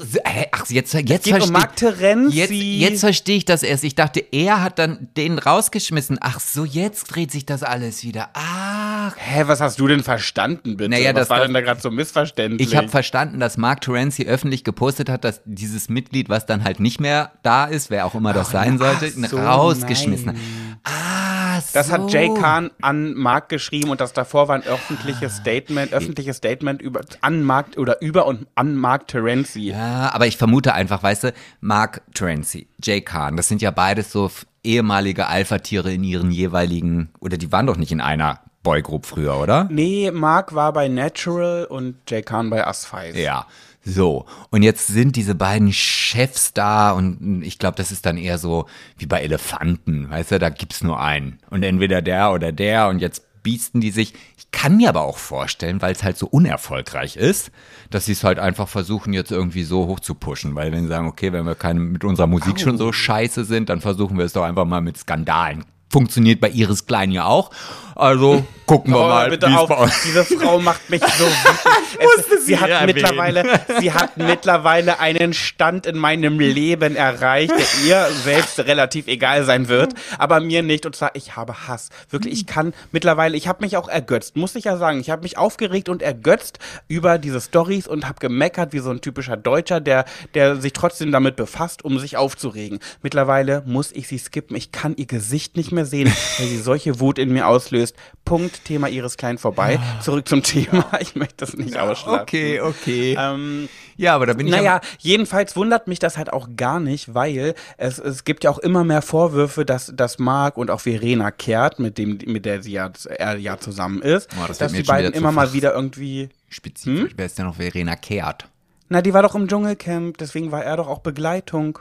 S2: ach jetzt, jetzt
S1: geht um
S2: verstehe
S1: Mark Terenzi.
S2: Jetzt, jetzt verstehe ich das erst. Ich dachte, er hat dann den rausgeschmissen. Ach so, jetzt dreht sich das alles wieder. Ach.
S1: Hä, was hast du denn verstanden, bitte?
S2: Naja,
S1: was
S2: das-
S1: war
S2: das-
S1: denn da gerade so missverständlich?
S2: Ich habe verstanden, dass Mark Terenzi öffentlich gepostet hat, dass dieses Mitglied, was dann halt nicht mehr da ist, wer auch immer das sein
S1: ach
S2: sollte,
S1: so,
S2: rausgeschmissen.
S1: nein.
S2: Ah, so.
S1: das hat Jay Kahn an Mark geschrieben und das davor war ein öffentliches Statement, öffentliches Statement über an Mark oder über und an Mark Terenzi.
S2: Ja, aber ich vermute einfach, weißt du, Mark Terenzi, Jay Kahn, das sind ja beides so ehemalige Alpha-Tiere in ihren jeweiligen, oder die waren doch nicht in einer Boygroup früher, oder?
S1: Nee, Mark war bei Natural und Jay Kahn bei Us 5.
S2: Ja. So, und jetzt sind diese beiden Chefs da und ich glaube, das ist dann eher so wie bei Elefanten, weißt du, da gibt's nur einen. Und entweder der oder der und jetzt biesten die sich. Ich kann mir aber auch vorstellen, weil es halt so unerfolgreich ist, dass sie es halt einfach versuchen, jetzt irgendwie so hoch zu pushen. Weil wenn sie sagen, okay, wenn wir keine, mit unserer Musik schon so scheiße sind, dann versuchen wir es doch einfach mal mit Skandalen. Funktioniert bei Iris Klein ja auch. Also gucken wir
S1: Oh,
S2: mal,
S1: bitte
S2: wie
S1: auf.
S2: bei uns
S1: Diese Frau macht mich so <laughs> wütend. Es, sie, hat
S2: erwähnen.
S1: mittlerweile, sie hat mittlerweile einen Stand in meinem Leben erreicht, der ihr selbst relativ egal sein wird, aber mir nicht. Und zwar, ich habe Hass. Wirklich, ich kann mittlerweile, ich habe mich auch ergötzt, muss ich ja sagen. Ich habe mich aufgeregt und ergötzt über diese Stories und habe gemeckert wie so ein typischer Deutscher, der, der sich trotzdem damit befasst, um sich aufzuregen. Mittlerweile muss ich sie skippen. Ich kann ihr Gesicht nicht mehr sehen, weil sie solche Wut in mir auslöst. Punkt, Thema ihres Kleinen vorbei. Zurück zum Thema. <laughs> Ich möchte das nicht ausschlagen.
S2: Okay, okay.
S1: Ähm,
S2: ja, aber da bin ich
S1: naja, jedenfalls wundert mich das halt auch gar nicht, weil es, es gibt ja auch immer mehr Vorwürfe, dass, dass Marc und auch Verena Kehrt, mit dem, mit der sie ja, er ja zusammen ist,
S2: Boah, das
S1: dass die beiden immer mal wieder irgendwie.
S2: Spezifisch. Wer ist denn noch Verena Kehrt?
S1: Na, die war doch im Dschungelcamp, deswegen war er doch auch Begleitung.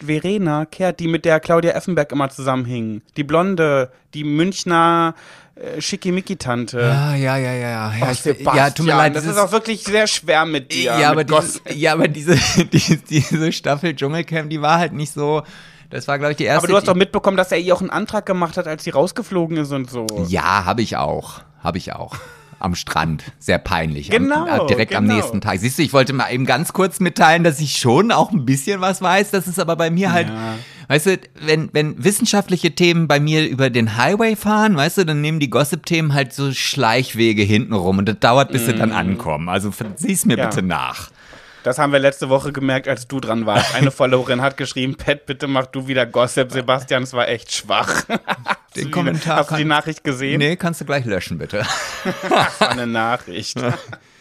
S1: Verena Kehrt, die mit der Claudia Effenberg immer zusammenhing. Die Blonde, die Münchner äh, Schickimicki-Tante.
S2: Ja, ja, ja, ja.
S1: Ach,
S2: Ja, ich,
S1: Sebastian,
S2: ja tut mir leid.
S1: das
S2: dieses-
S1: ist auch wirklich sehr schwer mit dir.
S2: ja, aber
S1: mit
S2: diese,
S1: Gossip.
S2: ja, aber diese, <laughs> die, diese Staffel Dschungelcamp, die war halt nicht so. Das war, glaube ich, die erste.
S1: Aber du hast doch mitbekommen, dass er ihr auch einen Antrag gemacht hat, als sie rausgeflogen ist und so.
S2: Ja, habe ich auch. Habe ich auch. Am Strand. Sehr peinlich.
S1: Genau,
S2: Am, äh, direkt am
S1: genau.
S2: nächsten Tag. Siehst du, ich wollte mal eben ganz kurz mitteilen, dass ich schon auch ein bisschen was weiß. Das ist aber bei mir halt, Weißt du, wenn, wenn wissenschaftliche Themen bei mir über den Highway fahren, weißt du, dann nehmen die Gossip-Themen halt so Schleichwege hinten rum und das dauert, bis sie dann ankommen. Also sieh's mir
S1: Ja.
S2: bitte nach.
S1: Das haben wir letzte Woche gemerkt, als du dran warst. Eine Followerin hat geschrieben, Pat, bitte mach du wieder Gossip. Sebastian, es war echt schwach. <laughs>
S2: Den Kommentar
S1: Hast du die Nachricht gesehen?
S2: Nee, kannst du gleich löschen, bitte. <laughs>
S1: Das war eine Nachricht. <laughs>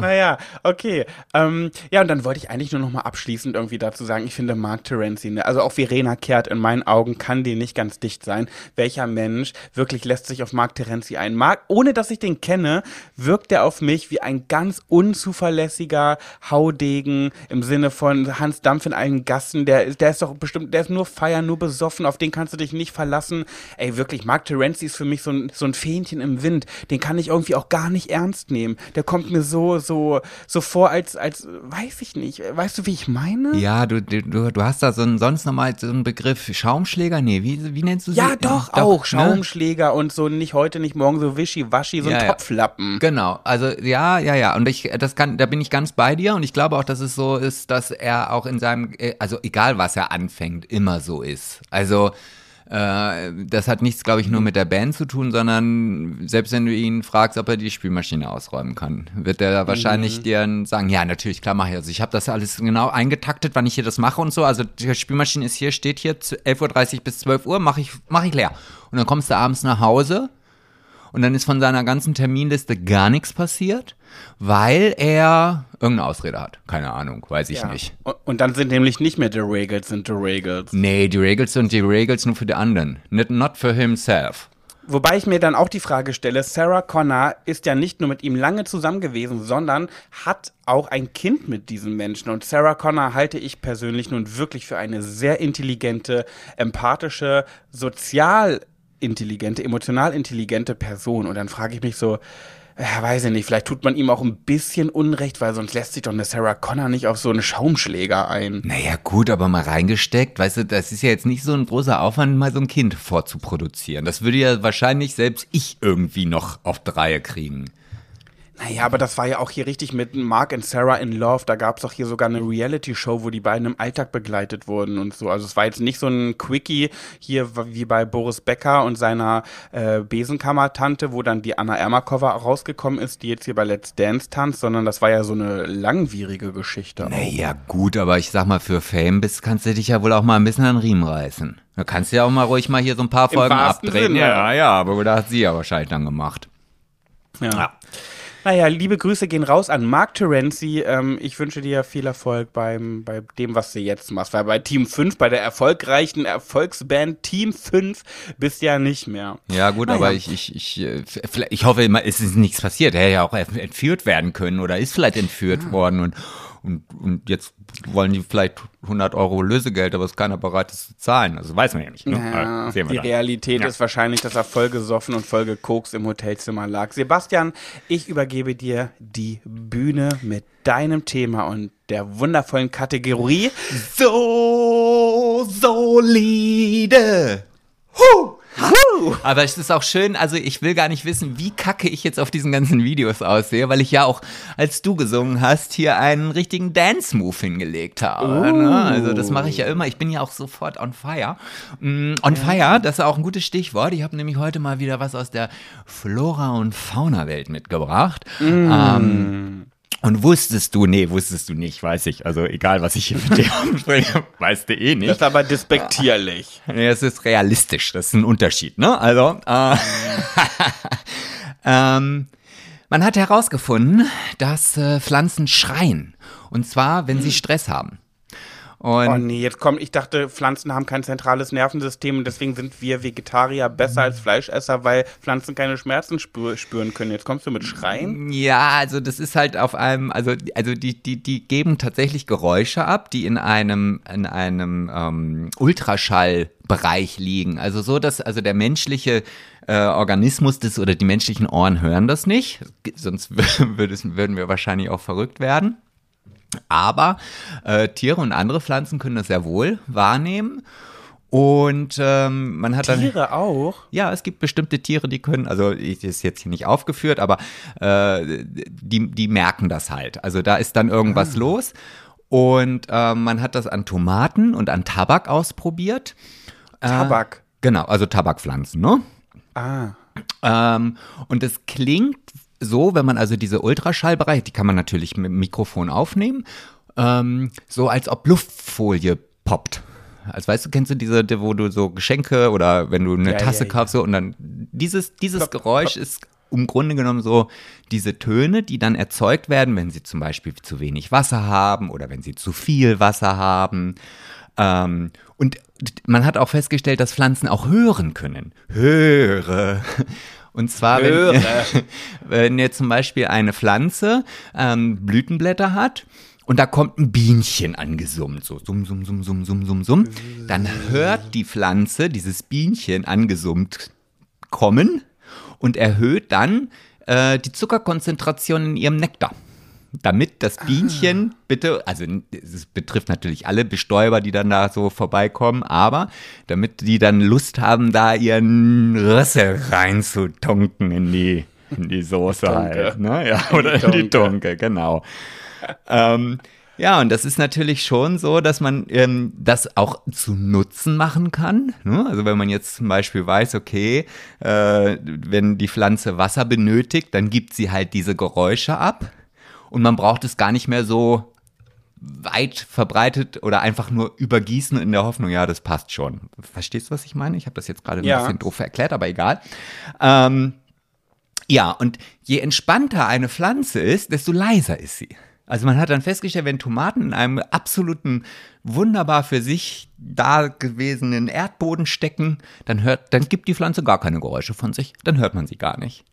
S1: Naja, okay. Ähm, ja, und dann wollte ich eigentlich nur noch mal abschließend irgendwie dazu sagen, ich finde Mark Terenzi, ne, also auch Verena Kehrt in meinen Augen kann die nicht ganz dicht sein. Welcher Mensch wirklich lässt sich auf Mark Terenzi ein? Mark, ohne dass ich den kenne, wirkt er auf mich wie ein ganz unzuverlässiger Haudegen im Sinne von Hans Dampf in allen Gassen. Der, der ist doch bestimmt, der ist nur feiern, nur besoffen, auf den kannst du dich nicht verlassen. Ey, wirklich, Mark Terenzi ist für mich so ein, so ein Fähnchen im Wind. Den kann ich irgendwie auch gar nicht ernst nehmen. Der kommt mir so, so, so vor, als, als, weiß ich nicht. Weißt du, wie ich meine?
S2: Ja, du, du, du hast da so einen, sonst nochmal so einen Begriff Schaumschläger? Nee, wie, wie nennst du sie?
S1: Ja, doch, auch.
S2: ne?
S1: Schaumschläger und so nicht heute, nicht morgen, so wischiwaschi, so ein
S2: Ja, ja.
S1: Topflappen.
S2: Genau, also ja, ja, ja. Und ich, das kann, da bin ich ganz bei dir und ich glaube auch, dass es so ist, dass er auch in seinem, äh, also egal was er anfängt, immer so ist. Also das hat nichts, glaube ich, nur mit der Band zu tun, sondern selbst wenn du ihn fragst, ob er die Spülmaschine ausräumen kann, wird er wahrscheinlich dir sagen, ja, natürlich, klar mache ich. Also ich habe das alles genau eingetaktet, wann ich hier das mache und so. Also die Spülmaschine ist hier, steht hier 11.30 Uhr bis 12 Uhr, mache ich, mach ich leer. Und dann kommst du abends nach Hause und dann ist von seiner ganzen Terminliste gar nichts passiert, weil er irgendeine Ausrede hat. Keine Ahnung, weiß ich
S1: Ja.
S2: nicht.
S1: Und, und dann sind nämlich nicht mehr die Regals, sind die Regals.
S2: Nee, die Regels sind die Regels nur für die anderen. Not, not for himself.
S1: Wobei ich mir dann auch die Frage stelle, Sarah Connor ist ja nicht nur mit ihm lange zusammen gewesen, sondern hat auch ein Kind mit diesem Menschen. Und Sarah Connor halte ich persönlich nun wirklich für eine sehr intelligente, empathische, sozial intelligente, emotional intelligente Person. Und dann frage ich mich so, ja, weiß ich nicht, vielleicht tut man ihm auch ein bisschen Unrecht, weil sonst lässt sich doch eine Sarah Connor nicht auf so einen Schaumschläger ein.
S2: Naja, gut, aber mal reingesteckt, weißt du, das ist ja jetzt nicht so ein großer Aufwand, mal so ein Kind vorzuproduzieren. Das würde ja wahrscheinlich selbst ich irgendwie noch auf die Reihe kriegen.
S1: Naja, aber das war ja auch hier richtig mit Mark und Sarah in Love. Da gab es doch hier sogar eine Reality-Show, wo die beiden im Alltag begleitet wurden und so. Also es war jetzt nicht so ein Quickie hier wie bei Boris Becker und seiner äh, Besenkammer-Tante, wo dann die Anna Ermakova rausgekommen ist, die jetzt hier bei Let's Dance tanzt, sondern das war ja so eine langwierige Geschichte. auch.
S2: Naja, gut, aber ich sag mal, für Fame bist, kannst du dich ja wohl auch mal ein bisschen an den Riemen reißen. Da kannst du ja auch mal ruhig mal hier so ein paar Folgen abdrehen.
S1: Sinne.
S2: Ja, ja, aber da hat sie ja wahrscheinlich dann gemacht.
S1: Ja. Naja, liebe Grüße gehen raus an Mark Terenzi. Ähm, ich wünsche dir viel Erfolg beim, bei dem, was du jetzt machst. Weil bei Team 5, bei der erfolgreichen Erfolgsband Team 5, bist du ja nicht mehr.
S2: Ja, gut,
S1: Naja.
S2: aber ich, ich, ich, äh, ich hoffe, immer, es ist nichts passiert. Er hätte ja auch entführt werden können oder ist vielleicht entführt worden und, und, und jetzt wollen die vielleicht 100 Euro Lösegeld, aber ist keiner bereit, das zu zahlen. Also weiß man ja nicht. Ne?
S1: Ja,
S2: sehen wir
S1: die
S2: dann.
S1: Realität
S2: Ja.
S1: ist wahrscheinlich, dass er voll gesoffen und voll gekokst im Hotelzimmer lag. Sebastian, ich übergebe dir die Bühne mit deinem Thema und der wundervollen Kategorie.
S2: So solide. Huh. Aber es ist auch schön, also ich will gar nicht wissen, wie kacke ich jetzt auf diesen ganzen Videos aussehe, weil ich ja auch, als du gesungen hast, hier einen richtigen Dance-Move hingelegt habe. Ne? Also das mache ich ja immer. Ich bin ja auch sofort on fire. Mm, on fire, das ist auch ein gutes Stichwort. Ich habe nämlich heute mal wieder was aus der Flora- und Fauna-Welt mitgebracht. Ähm, und wusstest du, nee, wusstest du nicht, weiß ich. Also egal, was ich hier mit dir <laughs> spreche, weißt du eh
S1: Das
S2: nicht.
S1: ist aber despektierlich.
S2: Nee, es ist realistisch, das ist ein Unterschied, ne? Also, äh, <laughs> ähm, man hat herausgefunden, dass äh, Pflanzen schreien. Und zwar, wenn sie Stress haben. Und
S1: Oh nee, jetzt kommt, ich dachte, Pflanzen haben kein zentrales Nervensystem und deswegen sind wir Vegetarier besser als Fleischesser, weil Pflanzen keine Schmerzen spür, spüren können. Jetzt kommst du mit Schreien?
S2: Ja, also das ist halt auf einem, also, also die, die, die geben tatsächlich Geräusche ab, die in einem, in einem ähm, Ultraschallbereich liegen. Also so, dass also der menschliche äh, Organismus des oder die menschlichen Ohren hören das nicht, sonst <laughs> würden wir wahrscheinlich auch verrückt werden. Aber äh, Tiere und andere Pflanzen können das sehr wohl wahrnehmen. Und ähm, man hat dann.
S1: Tiere auch?
S2: Ja, es gibt bestimmte Tiere, die können, also ich ist jetzt hier nicht aufgeführt, aber äh, die, die merken das halt. Also da ist dann irgendwas los. Und äh, man hat das an Tomaten und an Tabak ausprobiert. Äh,
S1: Tabak.
S2: Genau, also Tabakpflanzen, ne?
S1: Ah.
S2: Ähm, und es klingt so, wenn man also diese Ultraschallbereiche, die kann man natürlich mit dem Mikrofon aufnehmen, ähm, so als ob Luftfolie poppt. Also weißt du, kennst du diese, die- wo du so Geschenke oder wenn du eine
S1: Ja,
S2: Tasse
S1: ja, ja.
S2: kaufst so, und dann dieses, dieses
S1: Plop,
S2: Geräusch
S1: plop.
S2: ist im Grunde genommen so diese Töne, die dann erzeugt werden, wenn sie zum Beispiel zu wenig Wasser haben oder wenn sie zu viel Wasser haben. Ähm, und man hat auch festgestellt, dass Pflanzen auch hören können. Höre. Und zwar, wenn, <laughs> wenn jetzt zum Beispiel eine Pflanze ähm, Blütenblätter hat und da kommt ein Bienchen angesummt, so summ, summ, summ, summ, summ, summ, summ, dann hört die Pflanze dieses Bienchen angesummt kommen und erhöht dann äh, die Zuckerkonzentration in ihrem Nektar. Damit das Bienchen bitte, also es betrifft natürlich alle Bestäuber, die dann da so vorbeikommen, aber damit die dann Lust haben, da ihren Rüssel reinzutunken in die, in die Soße
S1: Tunke.
S2: halt. Ne? Ja, oder in die.
S1: Tunke,
S2: genau. ähm, ja, und das ist natürlich schon so, dass man ähm, das auch zu Nutzen machen kann. Ne? Also wenn man jetzt zum Beispiel weiß, okay, äh, wenn die Pflanze Wasser benötigt, dann gibt sie halt diese Geräusche ab. Und man braucht es gar nicht mehr so weit verbreitet oder einfach nur übergießen in der Hoffnung, ja, das passt schon. Verstehst du, was ich meine? Ich habe das jetzt gerade ein
S1: Ja.
S2: bisschen doof erklärt, aber egal. Ähm, ja, und je entspannter eine Pflanze ist, desto leiser ist sie. Also man hat dann festgestellt, wenn Tomaten in einem absoluten, wunderbar für sich da gewesenen Erdboden stecken, dann hört, dann gibt die Pflanze gar keine Geräusche von sich, dann hört man sie gar nicht.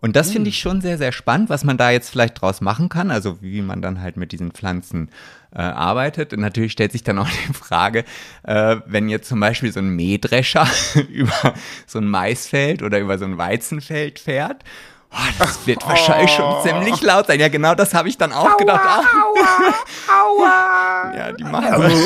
S2: Und das finde ich schon sehr, sehr spannend, was man da jetzt vielleicht draus machen kann, also wie man dann halt mit diesen Pflanzen äh, arbeitet. Und natürlich stellt sich dann auch <laughs> die Frage, äh, wenn jetzt zum Beispiel so ein Mähdrescher <laughs> über so ein Maisfeld oder über so ein Weizenfeld fährt, oh, das wird wahrscheinlich schon ziemlich laut sein. Ja, genau das habe ich dann auch gedacht. Ah,
S1: Aua! <laughs>
S2: ja, die machen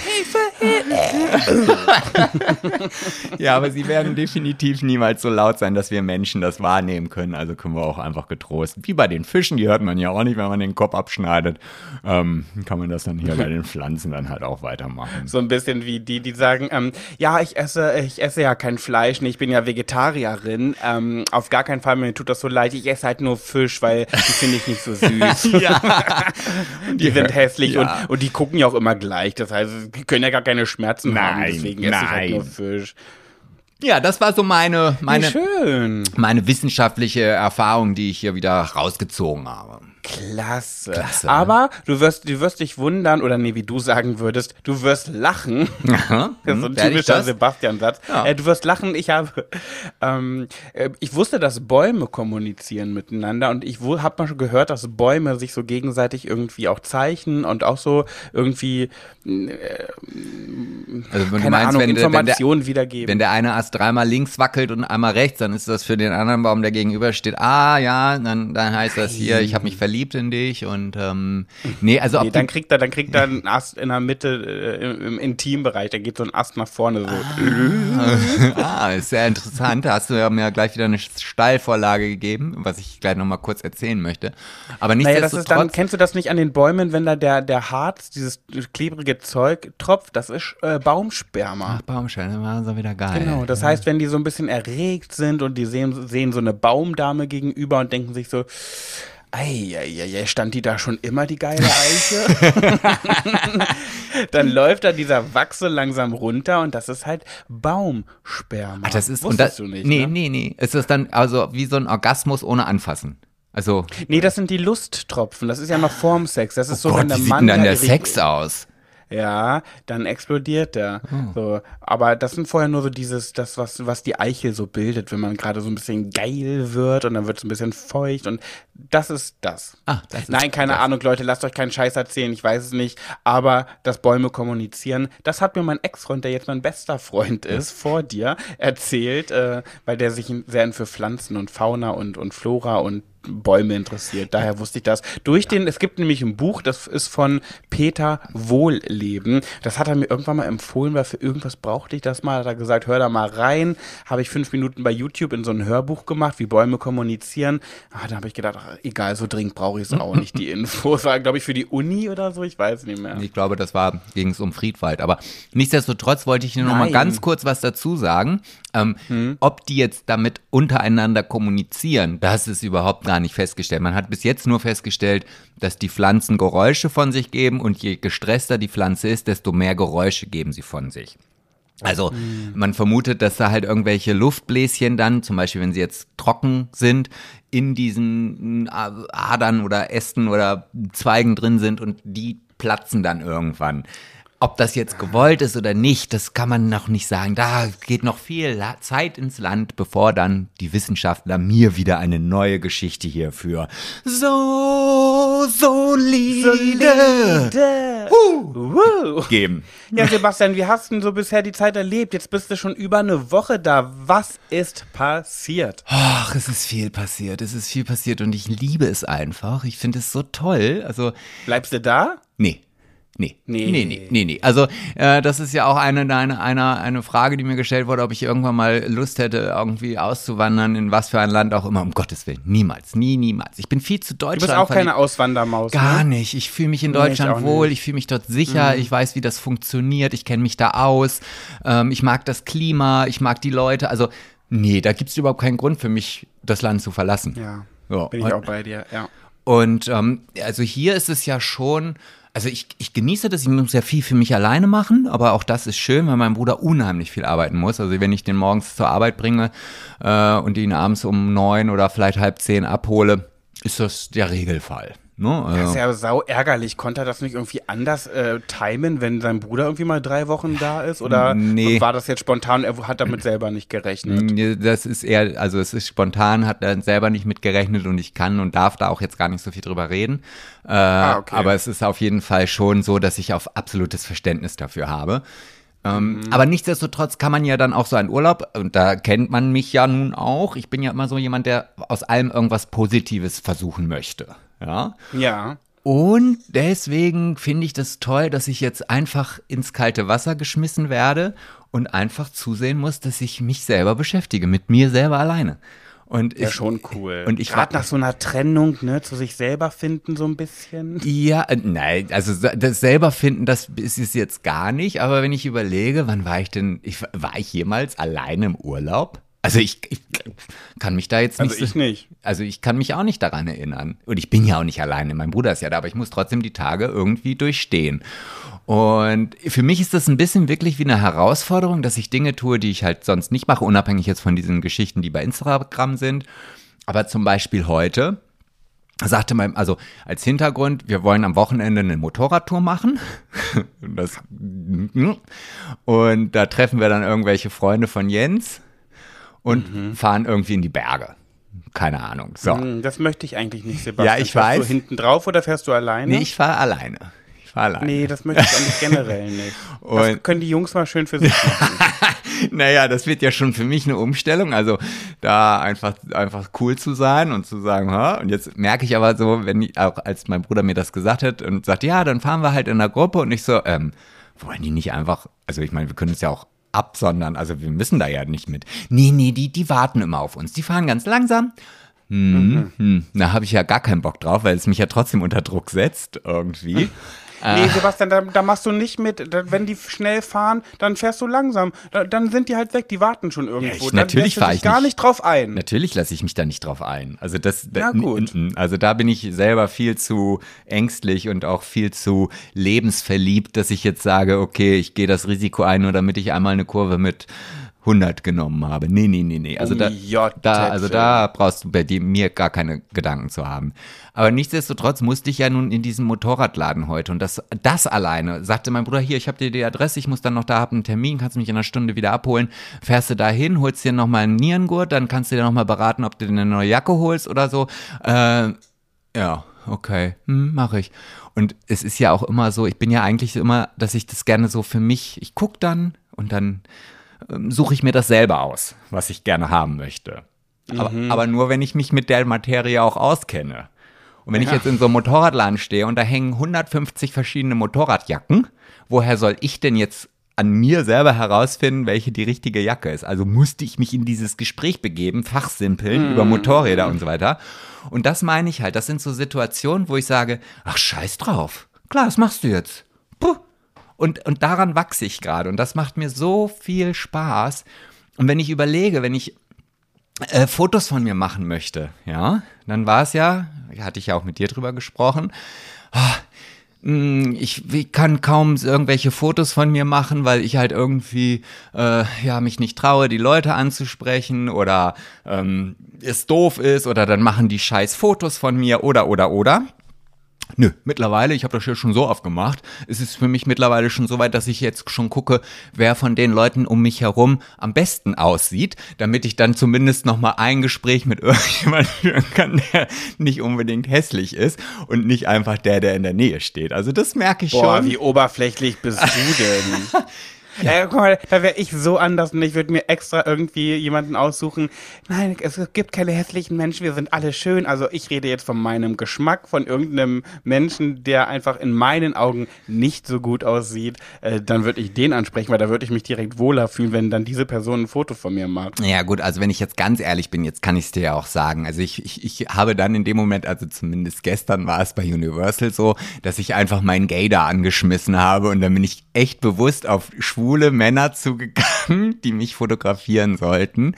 S2: <laughs> Ja, aber sie werden definitiv niemals so laut sein, dass wir Menschen das wahrnehmen können. Also können wir auch einfach getrost. Wie bei den Fischen, die hört man ja auch nicht, wenn man den Kopf abschneidet. Ähm, kann man das dann hier bei den Pflanzen dann halt auch weitermachen.
S1: So ein bisschen wie die, die sagen, ähm, ja, ich esse, ich esse ja kein Fleisch, ich bin ja Vegetarierin. Ähm, auf gar keinen Fall, mir tut das so leid, ich esse halt nur Fisch, weil die finde ich nicht so süß. <laughs>
S2: Ja. <laughs>
S1: Die sind hässlich
S2: Ja.
S1: und, und die gucken ja auch immer gleich. Das heißt, die können ja gar keine Schmerzen haben.
S2: Nein,
S1: Deswegen esse ich halt
S2: nein.
S1: nur Fisch.
S2: ja, das war so meine, meine,
S1: schön.
S2: meine wissenschaftliche Erfahrung, die ich hier wieder rausgezogen habe.
S1: Klasse.
S2: Klasse?
S1: Aber du wirst, du wirst dich wundern, oder nee, wie du sagen würdest, du wirst lachen. <laughs>
S2: Aha.
S1: Das ist so ein
S2: ich
S1: typischer? Sebastian-Satz.
S2: Ja.
S1: Äh, du wirst lachen, ich habe, ähm, äh, ich wusste, dass Bäume kommunizieren miteinander und ich habe mal schon gehört, dass Bäume sich so gegenseitig irgendwie auch zeichnen und auch so irgendwie,
S2: Also wenn
S1: keine Ahnung,
S2: wenn, der- wenn, der,
S1: Informationen wiedergeben.
S2: wenn der eine Ast dreimal links wackelt und einmal rechts, dann ist das für den anderen Baum, der gegenüber steht, ah ja, dann, dann heißt das hier, ich habe mich verliebt in dich und ähm, nee, also ob
S1: Nee, dann kriegt er, dann kriegt er einen Ast in der Mitte äh, im, im Intimbereich. Da geht so ein Ast nach vorne so.
S2: ah, <laughs> ist sehr interessant. Da hast du ja mir gleich wieder eine Steilvorlage gegeben, was ich gleich nochmal kurz erzählen möchte. Aber
S1: Naja, das ist dann, kennst du das nicht an den Bäumen, wenn da der, der Harz, dieses klebrige Zeug tropft? Das ist äh, Baumsperma.
S2: Ach, Baumstein, das war so wieder geil.
S1: Genau, das heißt, wenn die so ein bisschen erregt sind und die sehen, sehen so eine Baumdame gegenüber und denken sich so, Eieiei, stand die da schon immer, die geile Eiche? <laughs> Dann läuft da dieser Wachse langsam runter und das ist halt Baumsperma.
S2: Ach, das ist und
S1: Wusstest
S2: das,
S1: du nicht,
S2: Nee,
S1: ne?
S2: nee, nee. Es ist dann also wie so ein Orgasmus ohne Anfassen. Also,
S1: Nee, das sind die Lusttropfen. Das ist ja noch vorm Sex. Das ist so,
S2: oh Gott,
S1: wenn der
S2: wie sieht
S1: Mann
S2: denn dann der Sex aus?
S1: Ja, dann explodiert der.
S2: Hm.
S1: So, aber das sind vorher nur so dieses, das, was, was die Eichel so bildet, wenn man gerade so ein bisschen geil wird und dann wird es ein bisschen feucht und das ist das.
S2: Ah, das ist
S1: Nein, keine
S2: das.
S1: Ahnung, Leute, lasst euch keinen Scheiß erzählen, ich weiß es nicht, aber dass Bäume kommunizieren, das hat mir mein Ex-Freund, der jetzt mein bester Freund ist, vor dir erzählt, äh, weil der sich sehr für Pflanzen und Fauna und, und Flora und Bäume interessiert. Daher wusste ich das. Durch den, es gibt nämlich ein Buch, das ist von Peter Wohlleben. Das hat er mir irgendwann mal empfohlen, weil für irgendwas brauchte ich das mal. Hat er gesagt, hör da mal rein. Habe ich fünf Minuten bei YouTube in so ein Hörbuch gemacht, wie Bäume kommunizieren. Ah, da habe ich gedacht, ach, egal, so dringend brauche ich es auch nicht, die <laughs> Infos. War, glaube ich, für die Uni oder so, ich weiß nicht mehr.
S2: Ich glaube, das war, ging es um Friedwald. Aber nichtsdestotrotz wollte ich nur noch mal ganz kurz was dazu sagen. Ähm, hm. Ob die jetzt damit untereinander kommunizieren, das ist überhaupt gar nicht festgestellt. Man hat bis jetzt nur festgestellt, dass die Pflanzen Geräusche von sich geben und je gestresster die Pflanze ist, desto mehr Geräusche geben sie von sich. Also hm. man vermutet, dass da halt irgendwelche Luftbläschen dann, zum Beispiel wenn sie jetzt trocken sind, in diesen Adern oder Ästen oder Zweigen drin sind und die platzen dann irgendwann. Ob das jetzt gewollt ist oder nicht, das kann man noch nicht sagen. Da geht noch viel Zeit ins Land, bevor dann die Wissenschaftler mir wieder eine neue Geschichte hierfür so solide, solide. Uh, uh. geben.
S1: Ja, Sebastian, wie hast du so bisher die Zeit erlebt? Jetzt bist du schon über eine Woche da. Was ist passiert?
S2: Ach, es ist viel passiert. Es ist viel passiert und ich liebe es einfach. Ich finde es so toll. Also
S1: bleibst du da?
S2: Nee. Nee. Nee. Nee, nee, nee, nee. Also, äh, das ist ja auch eine, eine, eine, eine Frage, die mir gestellt wurde, ob ich irgendwann mal Lust hätte, irgendwie auszuwandern, in was für ein Land auch immer. Um Gottes Willen. Niemals. Nie, niemals. Ich bin viel zu Deutschland. Du
S1: bist auch keine Auswandermaus.
S2: Gar ne? nicht. Ich fühle mich in Deutschland nee, ich wohl. Ich fühle mich dort sicher. Mhm. Ich weiß, wie das funktioniert. Ich kenne mich da aus. Ähm, ich mag das Klima. Ich mag die Leute. Also, nee, da gibt es überhaupt keinen Grund für mich, das Land zu verlassen.
S1: Ja. ja. Bin ich auch bei dir, ja.
S2: Und ähm, also hier ist es ja schon also ich, ich genieße das, ich muss ja viel für mich alleine machen, aber auch das ist schön, weil mein Bruder unheimlich viel arbeiten muss. Also wenn ich den morgens zur Arbeit bringe äh, und ihn abends um neun oder vielleicht halb zehn abhole, ist das der Regelfall.
S1: Ne? Also. Das ist ja sau ärgerlich. Konnte er das nicht irgendwie anders äh, timen, wenn sein Bruder irgendwie mal drei Wochen da ist? Oder nee. war das jetzt spontan? Er hat damit selber nicht gerechnet.
S2: Das ist eher, also es ist spontan, hat er selber nicht mit gerechnet und ich kann und darf da auch jetzt gar nicht so viel drüber reden. Äh, ah, okay. Aber es ist auf jeden Fall schon so, dass ich auf absolutes Verständnis dafür habe. Ähm, mhm. Aber nichtsdestotrotz kann man ja dann auch so einen Urlaub, und da kennt man mich ja nun auch, ich bin ja immer so jemand, der aus allem irgendwas Positives versuchen möchte. Ja.
S1: Ja.
S2: Und deswegen finde ich das toll, dass ich jetzt einfach ins kalte Wasser geschmissen werde und einfach zusehen muss, dass ich mich selber beschäftige, mit mir selber alleine. Und
S1: ja,
S2: ich,
S1: schon cool.
S2: Und ich
S1: Gerade nach so einer Trennung, ne, zu sich selber finden so ein bisschen.
S2: Ja, äh, nein, also das selber finden, das ist es jetzt gar nicht. Aber wenn ich überlege, wann war ich denn, ich, war ich jemals alleine im Urlaub? Also ich, ich, kann mich da jetzt
S1: nicht. Also ich nicht.
S2: Also ich kann mich auch nicht daran erinnern. Und ich bin ja auch nicht alleine. Mein Bruder ist ja da, aber ich muss trotzdem die Tage irgendwie durchstehen. Und für mich ist das ein bisschen wirklich wie eine Herausforderung, dass ich Dinge tue, die ich halt sonst nicht mache, unabhängig jetzt von diesen Geschichten, die bei Instagram sind. Aber zum Beispiel heute sagte mein, also als Hintergrund, wir wollen am Wochenende eine Motorradtour machen. <laughs> das, und da treffen wir dann irgendwelche Freunde von Jens und mhm. fahren irgendwie in die Berge. Keine Ahnung. So.
S1: Hm, das möchte ich eigentlich nicht, Sebastian.
S2: Ja, ich fährst weiß.
S1: du hinten drauf oder fährst du alleine?
S2: Nee, ich fahre alleine. Ich fahre alleine.
S1: Nee, das möchte ich eigentlich generell <laughs> nicht. Und das können die Jungs mal schön für sich machen. <laughs>
S2: naja, das wird ja schon für mich eine Umstellung. Also da einfach, einfach cool zu sein und zu sagen, ha, und jetzt merke ich aber so, wenn ich, auch als mein Bruder mir das gesagt hat und sagt, ja, dann fahren wir halt in der Gruppe und ich so, ähm, wollen die nicht einfach, also ich meine, wir können es ja auch absondern. Also wir müssen da ja nicht mit. Nee, nee, die, die warten immer auf uns. Die fahren ganz langsam. Hm, mhm. hm. Da habe ich ja gar keinen Bock drauf, weil es mich ja trotzdem unter Druck setzt irgendwie. <laughs>
S1: Nee, ah. Sebastian, da, da, machst du nicht mit. Da, wenn die schnell fahren, dann fährst du langsam. Da, dann sind die halt weg, die warten schon irgendwo. Ja,
S2: ich, natürlich fahre ich
S1: gar nicht drauf ein.
S2: Natürlich lasse ich mich da nicht drauf ein. Also das,
S1: ja, gut.
S2: also da bin ich selber viel zu ängstlich und auch viel zu lebensverliebt, dass ich jetzt sage, okay, ich gehe das Risiko ein, nur damit ich einmal eine Kurve mit 100 genommen habe. Nee, nee, nee, nee. Also da, da, also da brauchst du bei dir, mir gar keine Gedanken zu haben. Aber nichtsdestotrotz musste ich ja nun in diesen Motorradladen heute und das, das alleine, sagte mein Bruder, hier, ich habe dir die Adresse, ich muss dann noch da, hab einen Termin, kannst mich in einer Stunde wieder abholen. Fährst du da hin, holst dir nochmal einen Nierengurt, dann kannst du dir nochmal beraten, ob du dir eine neue Jacke holst oder so. Äh, ja, okay, hm, mache ich. Und es ist ja auch immer so, ich bin ja eigentlich immer, dass ich das gerne so für mich, ich guck dann und dann ähm, suche ich mir das selber aus, was ich gerne haben möchte. Aber, aber nur, wenn ich mich mit der Materie auch auskenne. Und wenn ich
S1: Ja.
S2: jetzt in so einem Motorradladen stehe und da hängen 150 verschiedene Motorradjacken, woher soll ich denn jetzt an mir selber herausfinden, welche die richtige Jacke ist? Also musste ich mich in dieses Gespräch begeben, fachsimpeln über Motorräder und so weiter. Und das meine ich halt. Das sind so Situationen, wo ich sage, ach scheiß drauf. Klar, das machst du jetzt. Puh. Und, und daran wachse ich gerade. Und das macht mir so viel Spaß. Und wenn ich überlege, wenn ich äh, Fotos von mir machen möchte, ja, dann war es ja, hatte ich ja auch mit dir drüber gesprochen, mh, ich, ich kann kaum irgendwelche Fotos von mir machen, weil ich halt irgendwie äh, ja mich nicht traue, die Leute anzusprechen oder ähm, es doof ist oder dann machen die scheiß Fotos von mir oder oder oder. Nö, mittlerweile, ich habe das ja schon so oft gemacht, es ist für mich mittlerweile schon so weit, dass ich jetzt schon gucke, wer von den Leuten um mich herum am besten aussieht, damit ich dann zumindest noch mal ein Gespräch mit <laughs> irgendjemandem führen kann, der nicht unbedingt hässlich ist und nicht einfach der, der in der Nähe steht. Also das merke ich
S1: Boah,
S2: schon.
S1: wie oberflächlich bist du denn? <laughs> Ja. guck mal, da wäre ich so anders und ich würde mir extra irgendwie jemanden aussuchen. Nein, es gibt keine hässlichen Menschen, wir sind alle schön. Also ich rede jetzt von meinem Geschmack, von irgendeinem Menschen, der einfach in meinen Augen nicht so gut aussieht. Äh, dann würde ich den ansprechen, weil da würde ich mich direkt wohler fühlen, wenn dann diese Person ein Foto von mir macht.
S2: Ja gut, also wenn ich jetzt ganz ehrlich bin, jetzt kann ich es dir ja auch sagen. Also ich, ich, ich habe dann in dem Moment, also zumindest gestern war es bei Universal so, dass ich einfach meinen Gator angeschmissen habe und dann bin ich echt bewusst auf schwule Männer zugegangen, <laughs> die mich fotografieren sollten.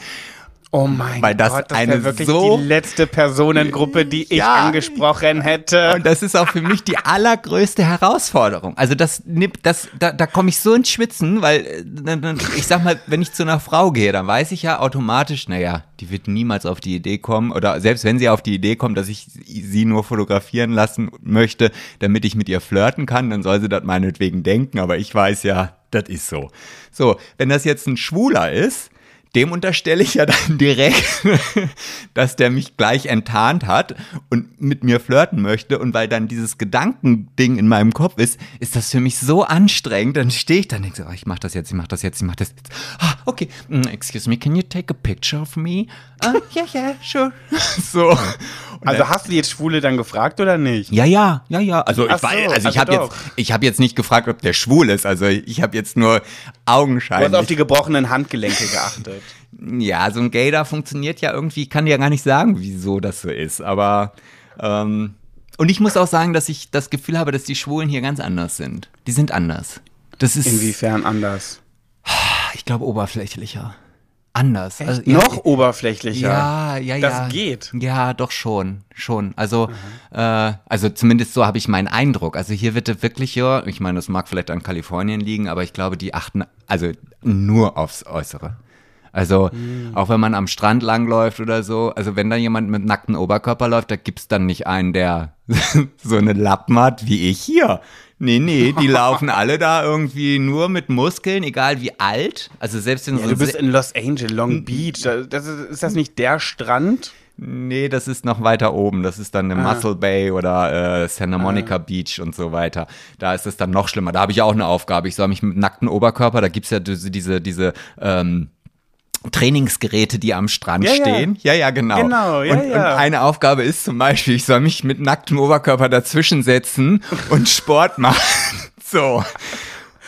S1: Oh mein
S2: Weil das
S1: Gott, das
S2: eine
S1: wirklich
S2: so-
S1: die letzte Personengruppe, die ich
S2: Ja.
S1: angesprochen hätte.
S2: Und das ist auch für mich die allergrößte Herausforderung. Also das nimmt, das, da, da komme ich so ins Schwitzen, weil äh, ich sag mal, wenn ich zu einer Frau gehe, dann weiß ich ja automatisch, naja, die wird niemals auf die Idee kommen, oder selbst wenn sie auf die Idee kommt, dass ich sie nur fotografieren lassen möchte, damit ich mit ihr flirten kann, dann soll sie das meinetwegen denken, aber ich weiß ja, das ist so. So, wenn das jetzt ein Schwuler ist, dem unterstelle ich ja dann <laughs> direkt, dass der mich gleich enttarnt hat und mit mir flirten möchte. Und weil dann dieses Gedankending in meinem Kopf ist, ist das für mich so anstrengend. Dann stehe ich da und denke so, oh, ich mach das jetzt, ich mach das jetzt, ich mach das jetzt. Ah, okay, mm, excuse me, can you take a picture of me? Ah, <laughs> yeah, yeah, sure. <laughs> So. Und
S1: Also hast du jetzt Schwule dann gefragt oder nicht?
S2: ja, ja, ja, ja. Also
S1: Ach
S2: ich,
S1: so,
S2: also ich
S1: also
S2: habe
S1: doch.
S2: jetzt, ich habe jetzt nicht gefragt, ob der schwul ist. Also ich habe jetzt nur
S1: Du
S2: augenscheinlich.
S1: hast auf die gebrochenen Handgelenke geachtet.
S2: Ja, so ein Gator funktioniert ja irgendwie, ich kann dir ja gar nicht sagen, wieso das so ist, aber ähm, und ich muss auch sagen, dass ich das Gefühl habe, dass die Schwulen hier ganz anders sind. Die sind anders. Das ist,
S1: Inwiefern anders?
S2: ich glaube, oberflächlicher. Anders. Also,
S1: Noch oberflächlicher.
S2: Ja, ja, ja.
S1: Das geht.
S2: Ja, doch schon, schon. Also, äh, also zumindest so habe ich meinen Eindruck. Also hier wird wirklich ja, ich meine, das mag vielleicht an Kalifornien liegen, aber ich glaube, die achten also nur aufs Äußere. Also auch wenn man am Strand langläuft oder so, also wenn da jemand mit nacktem Oberkörper läuft, da gibt's dann nicht einen, der <laughs> so eine Lappen hat wie ich hier. Nee, nee, die <laughs> laufen alle da irgendwie nur mit Muskeln, egal wie alt. Also selbst in
S1: Ja,
S2: so
S1: du bist in Los Angeles, Long Beach. Da- Das ist, ist das nicht der Strand?
S2: Nee, das ist noch weiter oben. Das ist dann eine
S1: Ah.
S2: Muscle Bay oder äh, Santa Monica Beach und so weiter. Da ist es dann noch schlimmer. Da habe ich auch eine Aufgabe. Ich soll mich mit nacktem Oberkörper, da gibt's ja diese, diese, diese ähm, Trainingsgeräte, die am Strand
S1: Ja, ja.
S2: stehen. Ja, ja, genau.
S1: Genau, ja,
S2: und,
S1: ja.
S2: und eine Aufgabe ist zum Beispiel, ich soll mich mit nacktem Oberkörper dazwischen setzen und Sport <laughs> machen. So.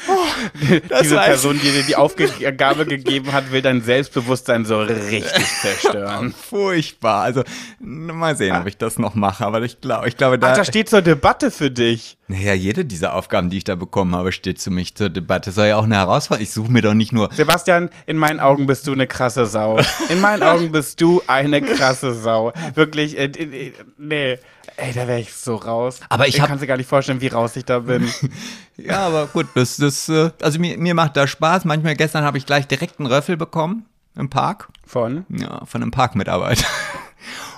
S2: Das <laughs>
S1: Diese Person, die dir die Aufgabe <laughs> gegeben hat, will dein Selbstbewusstsein so richtig <laughs> zerstören.
S2: Furchtbar. Also, mal sehen, ob ich das noch mache. Aber ich glaube, ich glaube, da.
S1: Ach, da steht zur Debatte für dich.
S2: Naja, jede dieser Aufgaben, die ich da bekommen habe, steht für mich zur Debatte. Soll ja auch eine Herausforderung. Ich suche mir doch nicht nur.
S1: Sebastian, in meinen Augen bist du eine krasse Sau. In meinen Augen bist du eine krasse Sau. Wirklich, äh, äh, nee. Ey, da wäre ich so raus.
S2: Aber ich hab-
S1: kann dir gar nicht vorstellen, wie raus ich da bin.
S2: Ja, aber gut, das, das, äh, also mir, mir macht das Spaß. Manchmal gestern habe ich gleich direkt einen Röffel bekommen im Park.
S1: Von?
S2: Ja, von einem Parkmitarbeiter.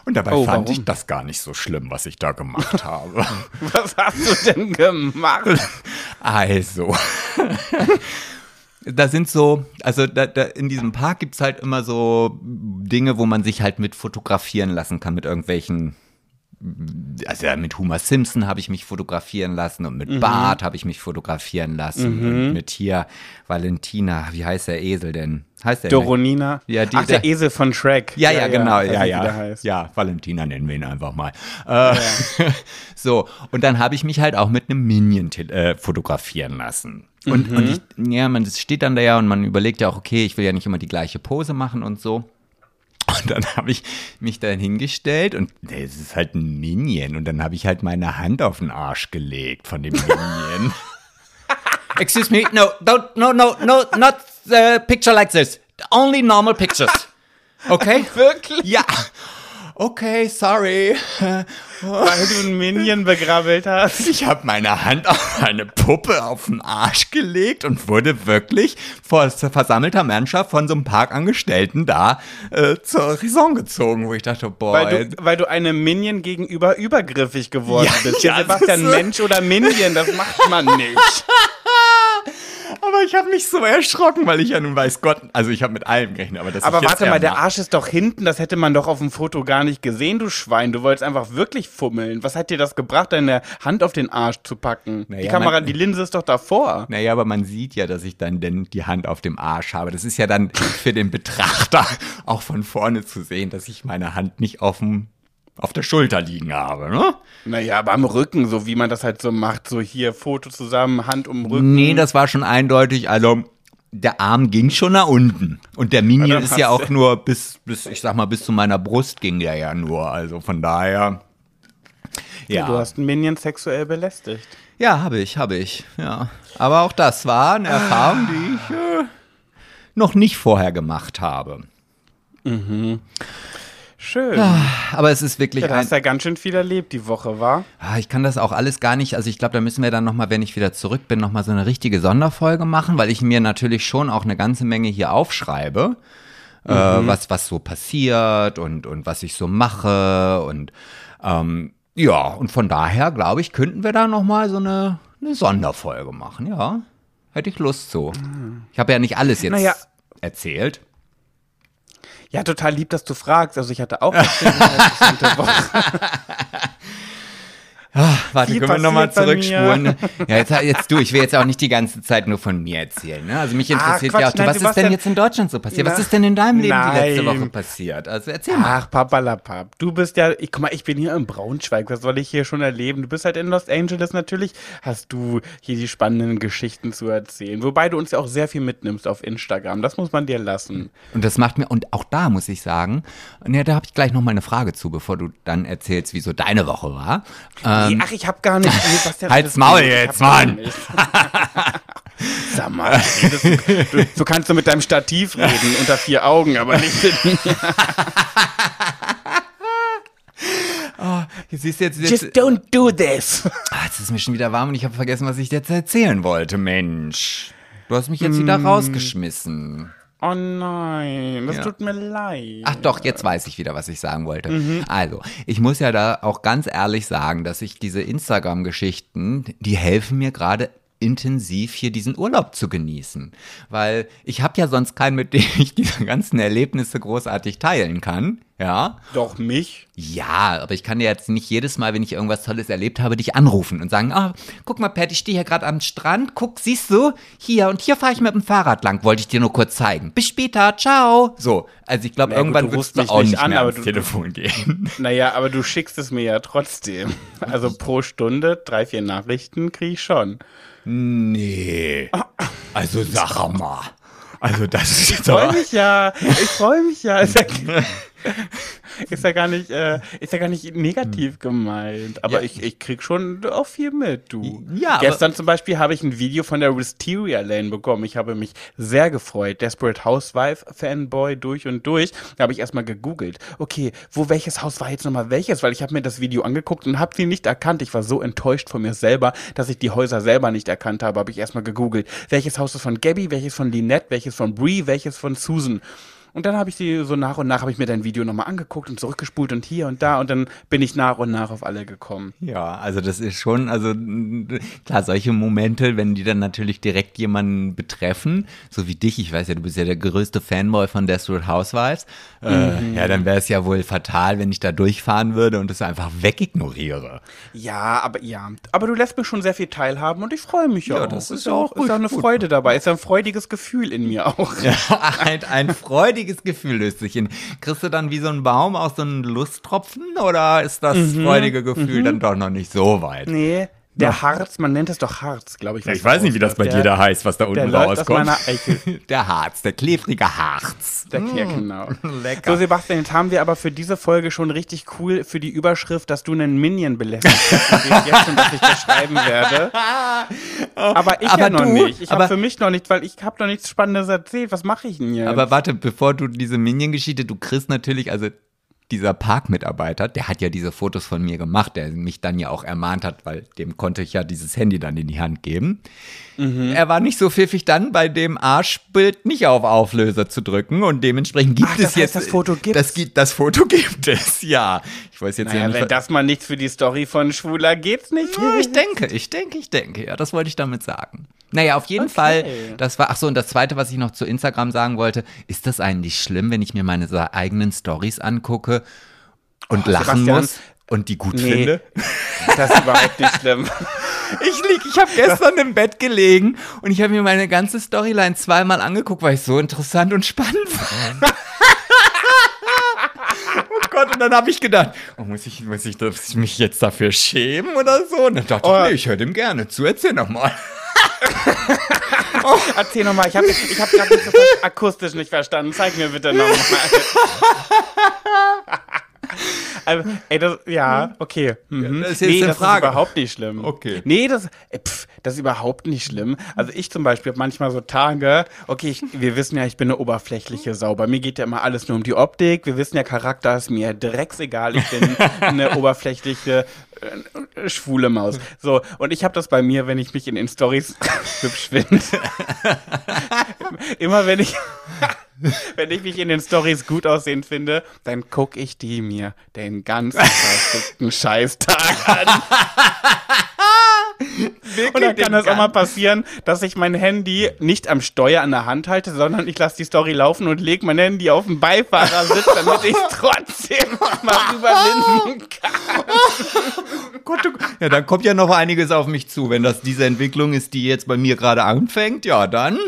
S2: Und dabei
S1: Oh,
S2: fand
S1: warum?
S2: ich das gar nicht so schlimm, was ich da gemacht habe. <laughs>
S1: Was hast du denn gemacht?
S2: Also. Da sind so, also da, da in diesem Park gibt's halt immer so Dinge, wo man sich halt mit fotografieren lassen kann, mit irgendwelchen also mit Homer Simpson habe ich mich fotografieren lassen und mit Bart habe ich mich fotografieren lassen und mit hier Valentina, wie heißt der Esel denn? Heißt der
S1: Doronina.
S2: Ja, die-
S1: Ach, der
S2: der-
S1: Esel von Shrek.
S2: Ja, ja, genau, ja,
S1: nicht, wie der
S2: ja. Ja, Valentina nennen wir ihn einfach mal. Äh, <laughs> so, und dann habe ich mich halt auch mit einem Minion äh, fotografieren lassen. Und, und ich, ja, man das steht dann da ja und man überlegt ja auch, okay, ich will ja nicht immer die gleiche Pose machen und so. Und dann habe ich mich da hingestellt und es ist halt ein Minion. Und dann habe ich halt meine Hand auf den Arsch gelegt von dem Minion. <laughs> Excuse me, no, don't, no, no, no, not the picture like this. Only normal pictures. Okay? <laughs>
S1: Wirklich?
S2: Ja. Okay, sorry. <laughs>
S1: Weil du einen Minion begrabbelt hast.
S2: Ich habe meine Hand auf eine Puppe auf den Arsch gelegt und wurde wirklich vor versammelter Mannschaft von so einem Parkangestellten da äh, zur Raison gezogen, wo ich dachte, boah,
S1: Weil du, weil du einem Minion gegenüber übergriffig geworden <laughs>
S2: Ja,
S1: bist.
S2: ja,
S1: Ja, Sebastian, Mensch oder Minion, das macht man nicht. <laughs>
S2: aber ich habe mich so erschrocken, weil ich ja nun weiß Gott, also ich habe mit allem gerechnet, aber das
S1: Aber warte mal, der Arsch ist doch hinten, das hätte man doch auf dem Foto gar nicht gesehen, du Schwein. Du wolltest einfach wirklich fummeln. Was hat dir das gebracht, deine Hand auf den Arsch zu packen? die
S2: Naja,
S1: Kamera,
S2: man-
S1: die Linse ist doch davor.
S2: Naja, aber man sieht ja, dass ich dann denn die Hand auf dem Arsch habe. Das ist ja dann für den Betrachter <laughs> auch von vorne zu sehen, dass ich meine Hand nicht auf dem auf der Schulter liegen habe, ne?
S1: Naja, aber am Rücken, so wie man das halt so macht, so hier Foto zusammen, Hand um Rücken.
S2: Nee, das war schon eindeutig. Also der Arm ging schon nach unten. Und der Minion ist ja auch nur bis, bis, ich sag mal, bis zu meiner Brust ging der ja nur. Also von daher. Ja,
S1: Du hast einen Minion sexuell belästigt.
S2: ja habe ich, habe ich. Ja. Aber auch das war eine Erfahrung, die ich äh, noch nicht vorher gemacht habe.
S1: Schön.
S2: Aber es ist wirklich
S1: Ja, du hast ja ganz schön viel erlebt die Woche, war?
S2: Ah, Ich kann das auch alles gar nicht. Also ich glaube, da müssen wir dann nochmal, wenn ich wieder zurück bin, nochmal so eine richtige Sonderfolge machen, weil ich mir natürlich schon auch eine ganze Menge hier aufschreibe, äh, was, was so passiert und, und was ich so mache. Und ähm, ja, und von daher, glaube ich, könnten wir da nochmal so eine, eine Sonderfolge machen, ja. Hätte ich Lust zu. Ich habe ja nicht alles jetzt
S1: Naja.
S2: erzählt.
S1: Ja, total lieb, dass du fragst. Also ich hatte auch eine <laughs> interessante Woche. <laughs>
S2: Warte,
S1: Viel
S2: können wir nochmal zurückspulen? Ja, jetzt, jetzt du, ich will jetzt auch nicht die ganze Zeit nur von mir erzählen. Ne? Also mich interessiert
S1: Quatsch,
S2: ja auch, du,
S1: nein,
S2: was
S1: du
S2: ist denn jetzt in Deutschland so passiert? Was
S1: Na,
S2: ist denn in deinem Leben die letzte
S1: nein.
S2: Woche passiert? Also erzähl mal.
S1: Ach, papalapap. Du bist ja, ich, guck mal, ich bin hier in Braunschweig. Was soll ich hier schon erleben? Du bist halt in Los Angeles. Natürlich hast du hier die spannenden Geschichten zu erzählen. Wobei du uns ja auch sehr viel mitnimmst auf Instagram. Das muss man dir lassen.
S2: Und das macht mir, und auch da muss ich sagen, ja, da habe ich gleich noch mal eine Frage zu, bevor du dann erzählst, wie so deine Woche war. Ähm,
S1: Nee, ach, ich hab gar nicht. Nee, was der
S2: Halt's Maul.
S1: Ich
S2: jetzt, Mann. <laughs>
S1: Sag mal, redest du, du, so kannst du mit deinem Stativ reden, unter vier Augen, aber nicht mit mir. <laughs>
S2: siehst du jetzt, jetzt,
S1: Just don't do this.
S2: ah, jetzt ist mir schon wieder warm und ich habe vergessen, was ich jetzt erzählen wollte, Mensch. Du hast mich jetzt wieder rausgeschmissen.
S1: Oh nein, das
S2: Ja.
S1: tut mir leid.
S2: Ach doch, jetzt weiß ich wieder, was ich sagen wollte.
S1: Mhm.
S2: Also, ich muss ja da auch ganz ehrlich sagen, dass ich diese Instagram-Geschichten, die helfen mir gerade intensiv hier diesen Urlaub zu genießen. Weil ich habe ja sonst keinen, mit dem ich diese ganzen Erlebnisse großartig teilen kann. Ja.
S1: Doch mich.
S2: Ja, aber ich kann dir jetzt nicht jedes Mal, wenn ich irgendwas Tolles erlebt habe, dich anrufen und sagen, ah, guck mal, Pat, ich stehe hier gerade am Strand, guck, siehst du, hier und hier fahre ich mit dem Fahrrad lang, wollte ich dir nur kurz zeigen. Bis später, ciao. So, also ich glaube,
S1: gut,
S2: irgendwann
S1: du
S2: wirst du
S1: mich
S2: auch
S1: nicht an,
S2: mehr ans
S1: du-
S2: Telefon gehen. <laughs>
S1: Naja, aber du schickst es mir ja trotzdem. <laughs> Also pro Stunde drei, vier Nachrichten kriege ich schon.
S2: Nee, also sag mal. Also das ist
S1: Ich
S2: jetzt
S1: freue
S2: aber...
S1: mich ja. Ich freue mich ja. <laughs> <laughs> Ist ja, gar nicht, äh, ist ja gar nicht negativ gemeint. Aber
S2: Ja.
S1: ich, ich krieg schon auch viel mit, du.
S2: Ja,
S1: Gestern zum Beispiel habe ich ein Video von der Wisteria Lane bekommen. Ich habe mich sehr gefreut. Desperate Housewife Fanboy durch und durch. Da habe ich erstmal gegoogelt. Okay, wo welches Haus war jetzt nochmal welches? Weil ich habe mir das Video angeguckt und habe sie nicht erkannt. Ich war so enttäuscht von mir selber, dass ich die Häuser selber nicht erkannt habe. Habe ich erstmal gegoogelt. Welches Haus ist von Gabby, welches von Lynette, welches von Brie, welches von Susan? Und dann habe ich sie so nach und nach, habe ich mir dein Video nochmal angeguckt und zurückgespult und hier und da und dann bin ich nach und nach auf alle gekommen.
S2: Ja, also das ist schon, also klar, solche Momente, wenn die dann natürlich direkt jemanden betreffen, so wie dich, ich weiß ja, du bist ja der größte Fanboy von Desperate Housewives, äh,
S1: Mhm.
S2: ja, dann wäre es ja wohl fatal, wenn ich da durchfahren würde und es einfach wegignoriere.
S1: Ja, aber ja, aber du lässt mich schon sehr viel teilhaben und ich freue mich ja,
S2: Ja,
S1: auch.
S2: das ist
S1: ja
S2: auch
S1: ist ja eine
S2: gut.
S1: Freude dabei, ist ja ein freudiges Gefühl in mir auch.
S2: Ja, <laughs> ein, ein freudiges Gefühl löst sich hin. Kriegst du dann wie so ein Baum aus so einem Lusttropfen oder ist das
S1: Mhm.
S2: freudige Gefühl dann doch noch nicht so weit?
S1: Nee, der Harz, man nennt es doch Harz, glaube ich. was
S2: Ich weiß nicht, wie das bei dir da heißt, was da unten rauskommt. <laughs> Der Harz, der klebrige Harz.
S1: Der ja, genau. <laughs>
S2: Lecker.
S1: So, Sebastian, jetzt haben wir aber für diese Folge schon richtig cool für die Überschrift, dass du einen Minion belästigst. Ich weiß jetzt schon, dass ich das schreiben werde. Aber ich
S2: Aber
S1: ja noch
S2: du-
S1: nicht. Ich habe für mich noch nicht, weil ich habe noch nichts Spannendes erzählt. Was mache ich denn jetzt?
S2: Aber warte, bevor du diese Minion-Geschichte, du kriegst natürlich, also dieser Parkmitarbeiter, der hat ja diese Fotos von mir gemacht, der mich dann ja auch ermahnt hat, weil dem konnte ich ja dieses Handy dann in die Hand geben.
S1: Mhm.
S2: Er war nicht so pfiffig dann bei dem Arschbild nicht auf Auflöser zu drücken und dementsprechend gibt
S1: Ach,
S2: es jetzt
S1: das Foto gibt's?
S2: Das, gibt- das Foto <laughs> gibt es, ja. Ich weiß jetzt
S1: naja,
S2: ja nicht.
S1: wenn das mal nichts für die Story von Schwuler geht's nicht.
S2: Ja, ich denke, ich denke, ich denke, ja, das wollte ich damit sagen. Naja, auf jeden Fall, das war, ach so, und das zweite, was ich noch zu Instagram sagen wollte, ist das eigentlich schlimm, wenn ich mir meine eigenen Stories angucke und
S1: Oh,
S2: lachen
S1: Sebastian,
S2: muss und die gut
S1: Nee,
S2: finde?
S1: das ist überhaupt nicht schlimm. <laughs>
S2: Ich lieg, ich habe gestern im Bett gelegen und ich habe mir meine ganze Storyline zweimal angeguckt, weil ich so interessant und spannend fand. <laughs> oh Gott, und dann habe ich gedacht, oh, muss, ich, muss, ich, muss ich mich jetzt dafür schämen oder so? Und dann dachte
S1: Oh.
S2: ich, nee, ich höre dem gerne zu, erzähl noch <laughs> mal.
S1: Erzähl nochmal, ich habe ich hab gerade so akustisch nicht verstanden. Zeig mir bitte nochmal. <laughs> Also, ey, das, ja, okay. Mhm.
S2: das ist jetzt
S1: nee,
S2: eine
S1: das
S2: Frage.
S1: ist überhaupt nicht schlimm.
S2: Okay.
S1: Nee, das, äh, pff, das ist überhaupt nicht schlimm. Also ich zum Beispiel habe manchmal so Tage, okay, ich, wir wissen ja, ich bin eine oberflächliche Sau. Bei mir geht ja immer alles nur um die Optik. Wir wissen ja, Charakter ist mir drecksegal. Ich bin <laughs> eine oberflächliche schwule Maus. So, und ich habe das bei mir, wenn ich mich in den Stories <laughs> hübsch finde. Immer wenn ich <laughs> wenn ich mich in den Stories gut aussehen finde, dann gucke ich die mir den ganzen verfickten Scheißtag an. <laughs> <laughs> Und dann kann es auch mal passieren, dass ich mein Handy nicht am Steuer an der Hand halte, sondern ich lasse die Story laufen und lege mein Handy auf den Beifahrersitz, damit ich <laughs> trotzdem mal überwinden <laughs> kann.
S2: Ja, dann kommt ja noch einiges auf mich zu. Wenn das diese Entwicklung ist, die jetzt bei mir gerade anfängt, ja, dann.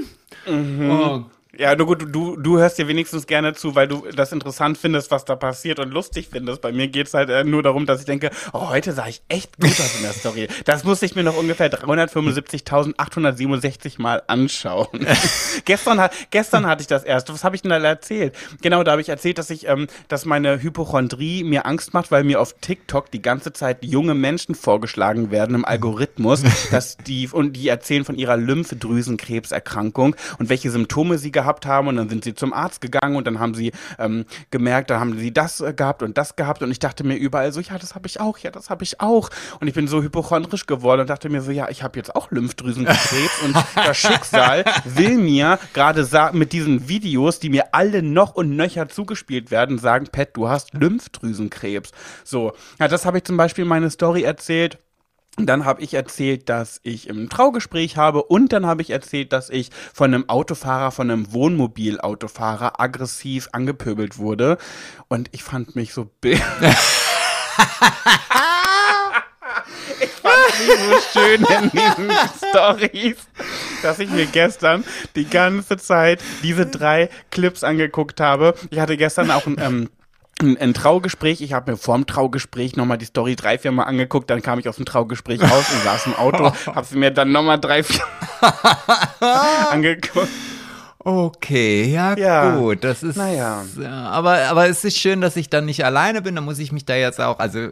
S2: Oh,
S1: Ja, nur gut, du, du hörst dir wenigstens gerne zu, weil du das interessant findest, was da passiert und lustig findest. Bei mir geht's halt äh, nur darum, dass ich denke, oh, heute sah ich echt gut aus in der Story. Das muss ich mir noch ungefähr 375.867 Mal anschauen. <laughs> gestern, hat, gestern hatte ich das erst. Was habe ich denn da erzählt? Genau, da habe ich erzählt, dass ich, ähm, dass meine Hypochondrie mir Angst macht, weil mir auf TikTok die ganze Zeit junge Menschen vorgeschlagen werden im Algorithmus, <laughs> dass die, und die erzählen von ihrer Lymphdrüsenkrebserkrankung und welche Symptome sie gehabt haben und dann sind sie zum Arzt gegangen und dann haben sie ähm, gemerkt, da haben sie das äh, gehabt und das gehabt und ich dachte mir überall so, ja, das habe ich auch, ja, das habe ich auch und ich bin so hypochondrisch geworden und dachte mir so, ja, ich habe jetzt auch Lymphdrüsenkrebs und <laughs> das Schicksal will mir gerade mit diesen Videos, die mir alle noch und nöcher zugespielt werden, sagen, Pat, du hast Lymphdrüsenkrebs. So, ja, das habe ich zum Beispiel in meine Story erzählt. Dann habe ich erzählt, dass ich im Traugespräch habe und dann habe ich erzählt, dass ich von einem Autofahrer, von einem Wohnmobilautofahrer aggressiv angepöbelt wurde. Und ich fand mich so. <laughs> Ich fand mich so schön in diesen Stories, dass ich mir gestern die ganze Zeit diese drei Clips angeguckt habe. Ich hatte gestern auch ein, ähm, ein, Traugespräch. Ich habe mir vorm Traugespräch nochmal die Story drei, vier Mal angeguckt. Dann kam ich aus dem Traugespräch raus und saß im Auto. <laughs> Habe sie mir dann nochmal drei, vier <laughs> angeguckt.
S2: Okay, ja,
S1: Ja.
S2: gut. Das ist.
S1: Naja.
S2: Ja, aber, aber es ist schön, dass ich dann nicht alleine bin. Da muss ich mich da jetzt auch. Also,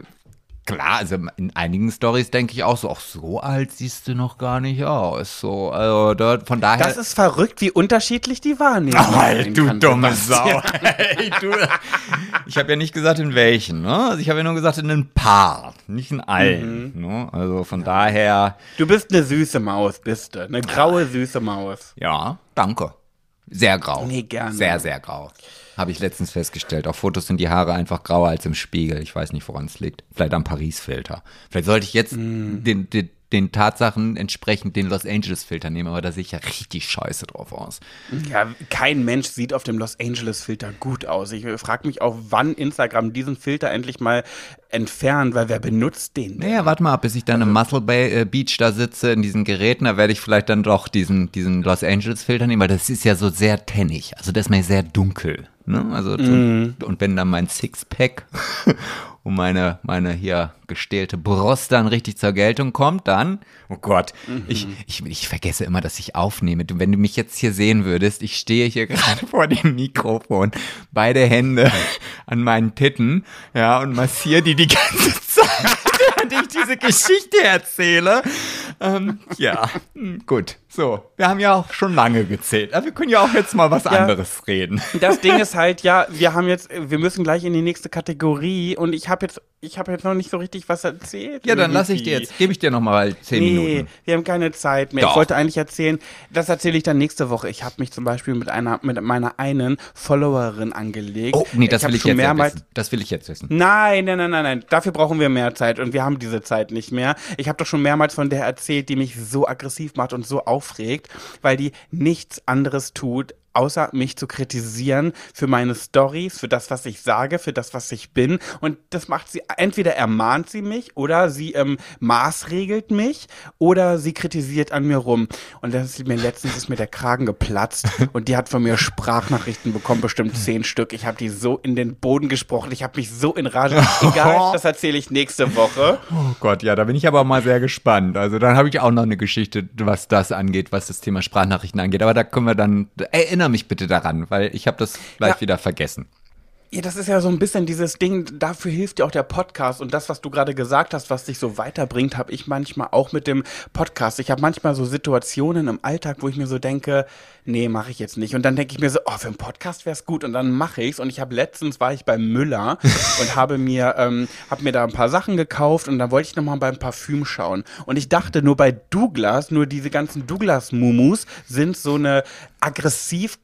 S2: klar, also in einigen Stories denke ich auch so, ach, so alt siehst du noch gar nicht aus. So, also dort, von daher.
S1: Das ist verrückt, wie unterschiedlich die Wahrnehmung <laughs>
S2: Ach, halt, du dumme. Sau. <laughs> Ey, du. Ich habe ja nicht gesagt, in welchen. Ne? Also ich habe ja nur gesagt, in ein paar, nicht in allen.
S1: Mhm.
S2: Ne? Also von daher,
S1: Du bist eine süße Maus, bist du. Eine graue, süße Maus.
S2: ja, danke. Sehr grau.
S1: Nee, gerne.
S2: Sehr, sehr grau. Habe ich letztens festgestellt. Auf Fotos sind die Haare einfach grauer als im Spiegel. Ich weiß nicht, woran es liegt. Vielleicht am Paris-Filter. Vielleicht sollte ich jetzt mm. den, den, den Tatsachen entsprechend den Los Angeles Filter nehmen, aber da sehe ich ja richtig scheiße drauf aus.
S1: Ja, kein Mensch sieht auf dem Los Angeles Filter gut aus. Ich frage mich auch, wann Instagram diesen Filter endlich mal entfernt, weil wer benutzt den?
S2: Denn? Naja, warte mal ab, bis ich dann also, im Muscle Bay äh, Beach da sitze in diesen Geräten, da werde ich vielleicht dann doch diesen, diesen Los Angeles Filter nehmen, weil das ist ja so sehr tennig. Also das ist mir sehr dunkel. Ne? Also, mm. und wenn dann mein Sixpack <laughs> und meine, meine hier gestählte Brust dann richtig zur Geltung kommt, dann, oh Gott, mhm. ich, ich, ich vergesse immer, dass ich aufnehme. Du, wenn du mich jetzt hier sehen würdest, ich stehe hier <laughs> gerade vor dem Mikrofon, beide Hände an meinen Titten, ja, und massiere die die ganze Zeit, während ich diese Geschichte erzähle. Ähm, ja, gut. So, wir haben ja auch schon lange gezählt. Aber wir können ja auch jetzt mal was ja, anderes reden.
S1: Das Ding ist halt, ja, <laughs> wir haben jetzt, wir müssen gleich in die nächste Kategorie und ich habe jetzt, ich habe jetzt noch nicht so richtig was erzählt.
S2: Ja, dann lasse ich dir jetzt, gebe ich dir noch mal zehn nee, Minuten.
S1: Nee, wir haben keine Zeit mehr. Doch. Ich wollte eigentlich erzählen, das erzähle ich dann nächste Woche. Ich habe mich zum Beispiel mit einer, mit meiner einen Followerin angelegt. Oh,
S2: nee, das ich will ich jetzt mehrmals, wissen. Das will ich jetzt wissen.
S1: Nein, nein, nein, nein, nein. Dafür brauchen wir mehr Zeit und wir haben diese Zeit nicht mehr. Ich habe doch schon mehrmals von der erzählt, die mich so aggressiv macht und so aufregt weil die nichts anderes tut, außer mich zu kritisieren für meine Stories, für das, was ich sage, für das, was ich bin. Und das macht sie, entweder ermahnt sie mich oder sie ähm, maßregelt mich oder sie kritisiert an mir rum. Und das ist mir letztens ist mir der Kragen geplatzt <laughs> und die hat von mir Sprachnachrichten bekommen, bestimmt zehn Stück. Ich habe die so in den Boden gesprochen, ich habe mich so in Rage. <laughs> Egal, das erzähle ich nächste Woche.
S2: Oh Gott, ja, da bin ich aber mal sehr gespannt. Also dann habe ich auch noch eine Geschichte, was das angeht, was das Thema Sprachnachrichten angeht. Aber da können wir dann erinnern erinnere mich bitte daran, weil ich habe das gleich ja. wieder vergessen.
S1: Ja, das ist ja so ein bisschen dieses Ding, dafür hilft ja auch der Podcast und das, was du gerade gesagt hast, was dich so weiterbringt, habe ich manchmal auch mit dem Podcast. Ich habe manchmal so Situationen im Alltag, wo ich mir so denke, nee, mache ich jetzt nicht. Und dann denke ich mir so, oh, für einen Podcast wäre es gut und dann mache ich's. Und ich habe letztens war ich bei Müller <laughs> und habe mir, ähm, habe mir da ein paar Sachen gekauft und dann wollte ich nochmal beim Parfüm schauen. Und ich dachte nur bei Douglas, nur diese ganzen Douglas-Mumus sind so eine aggressiv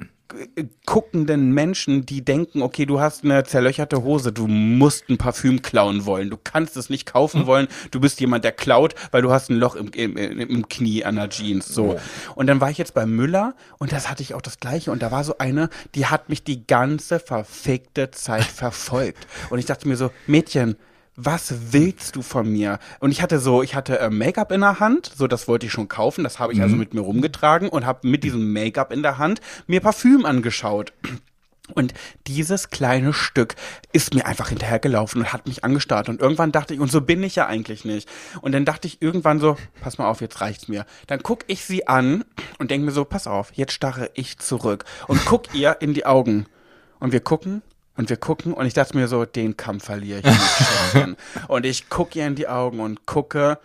S1: guckenden Menschen, die denken, okay, du hast eine zerlöcherte Hose, du musst ein Parfüm klauen wollen, du kannst es nicht kaufen mhm. wollen, du bist jemand, der klaut, weil du hast ein Loch im, im, im Knie an der Jeans, so. Und dann war ich jetzt bei Müller und das hatte ich auch das Gleiche. Und da war so eine, die hat mich die ganze verfickte Zeit verfolgt. Und ich dachte mir so, Mädchen, was willst du von mir? Und ich hatte so, ich hatte äh, Make-up in der Hand, so das wollte ich schon kaufen, das habe ich also mhm. also mit mir rumgetragen und habe mit diesem Make-up in der Hand mir Parfüm angeschaut. Und dieses kleine Stück ist mir einfach hinterhergelaufen und hat mich angestarrt. Und irgendwann dachte ich, und so bin ich ja eigentlich nicht. Und dann dachte ich irgendwann so, pass mal auf, jetzt reicht's mir. Dann guck ich sie an und denke mir so, pass auf, jetzt starre ich zurück und guck ihr in die Augen. Und wir gucken und wir gucken und ich dachte mir so, den Kampf verliere ich nicht. <laughs> und ich gucke ihr in die Augen und gucke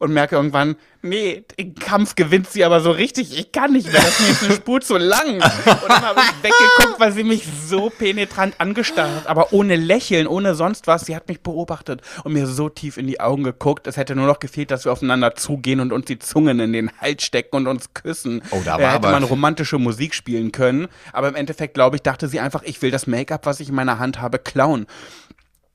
S1: und merke irgendwann, nee, den Kampf gewinnt sie aber so richtig. Ich kann nicht mehr, das ist mir jetzt eine Spur zu lang. Und dann habe ich weggeguckt, weil sie mich so penetrant angestarrt hat, aber ohne Lächeln, ohne sonst was. Sie hat mich beobachtet und mir so tief in die Augen geguckt. Es hätte nur noch gefehlt, dass wir aufeinander zugehen und uns die Zungen in den Hals stecken und uns küssen. Oh, da war da hätte man romantische Musik spielen können. Aber im Endeffekt, glaube ich, dachte sie einfach, ich will das Make-up, was ich in meiner Hand habe, klauen.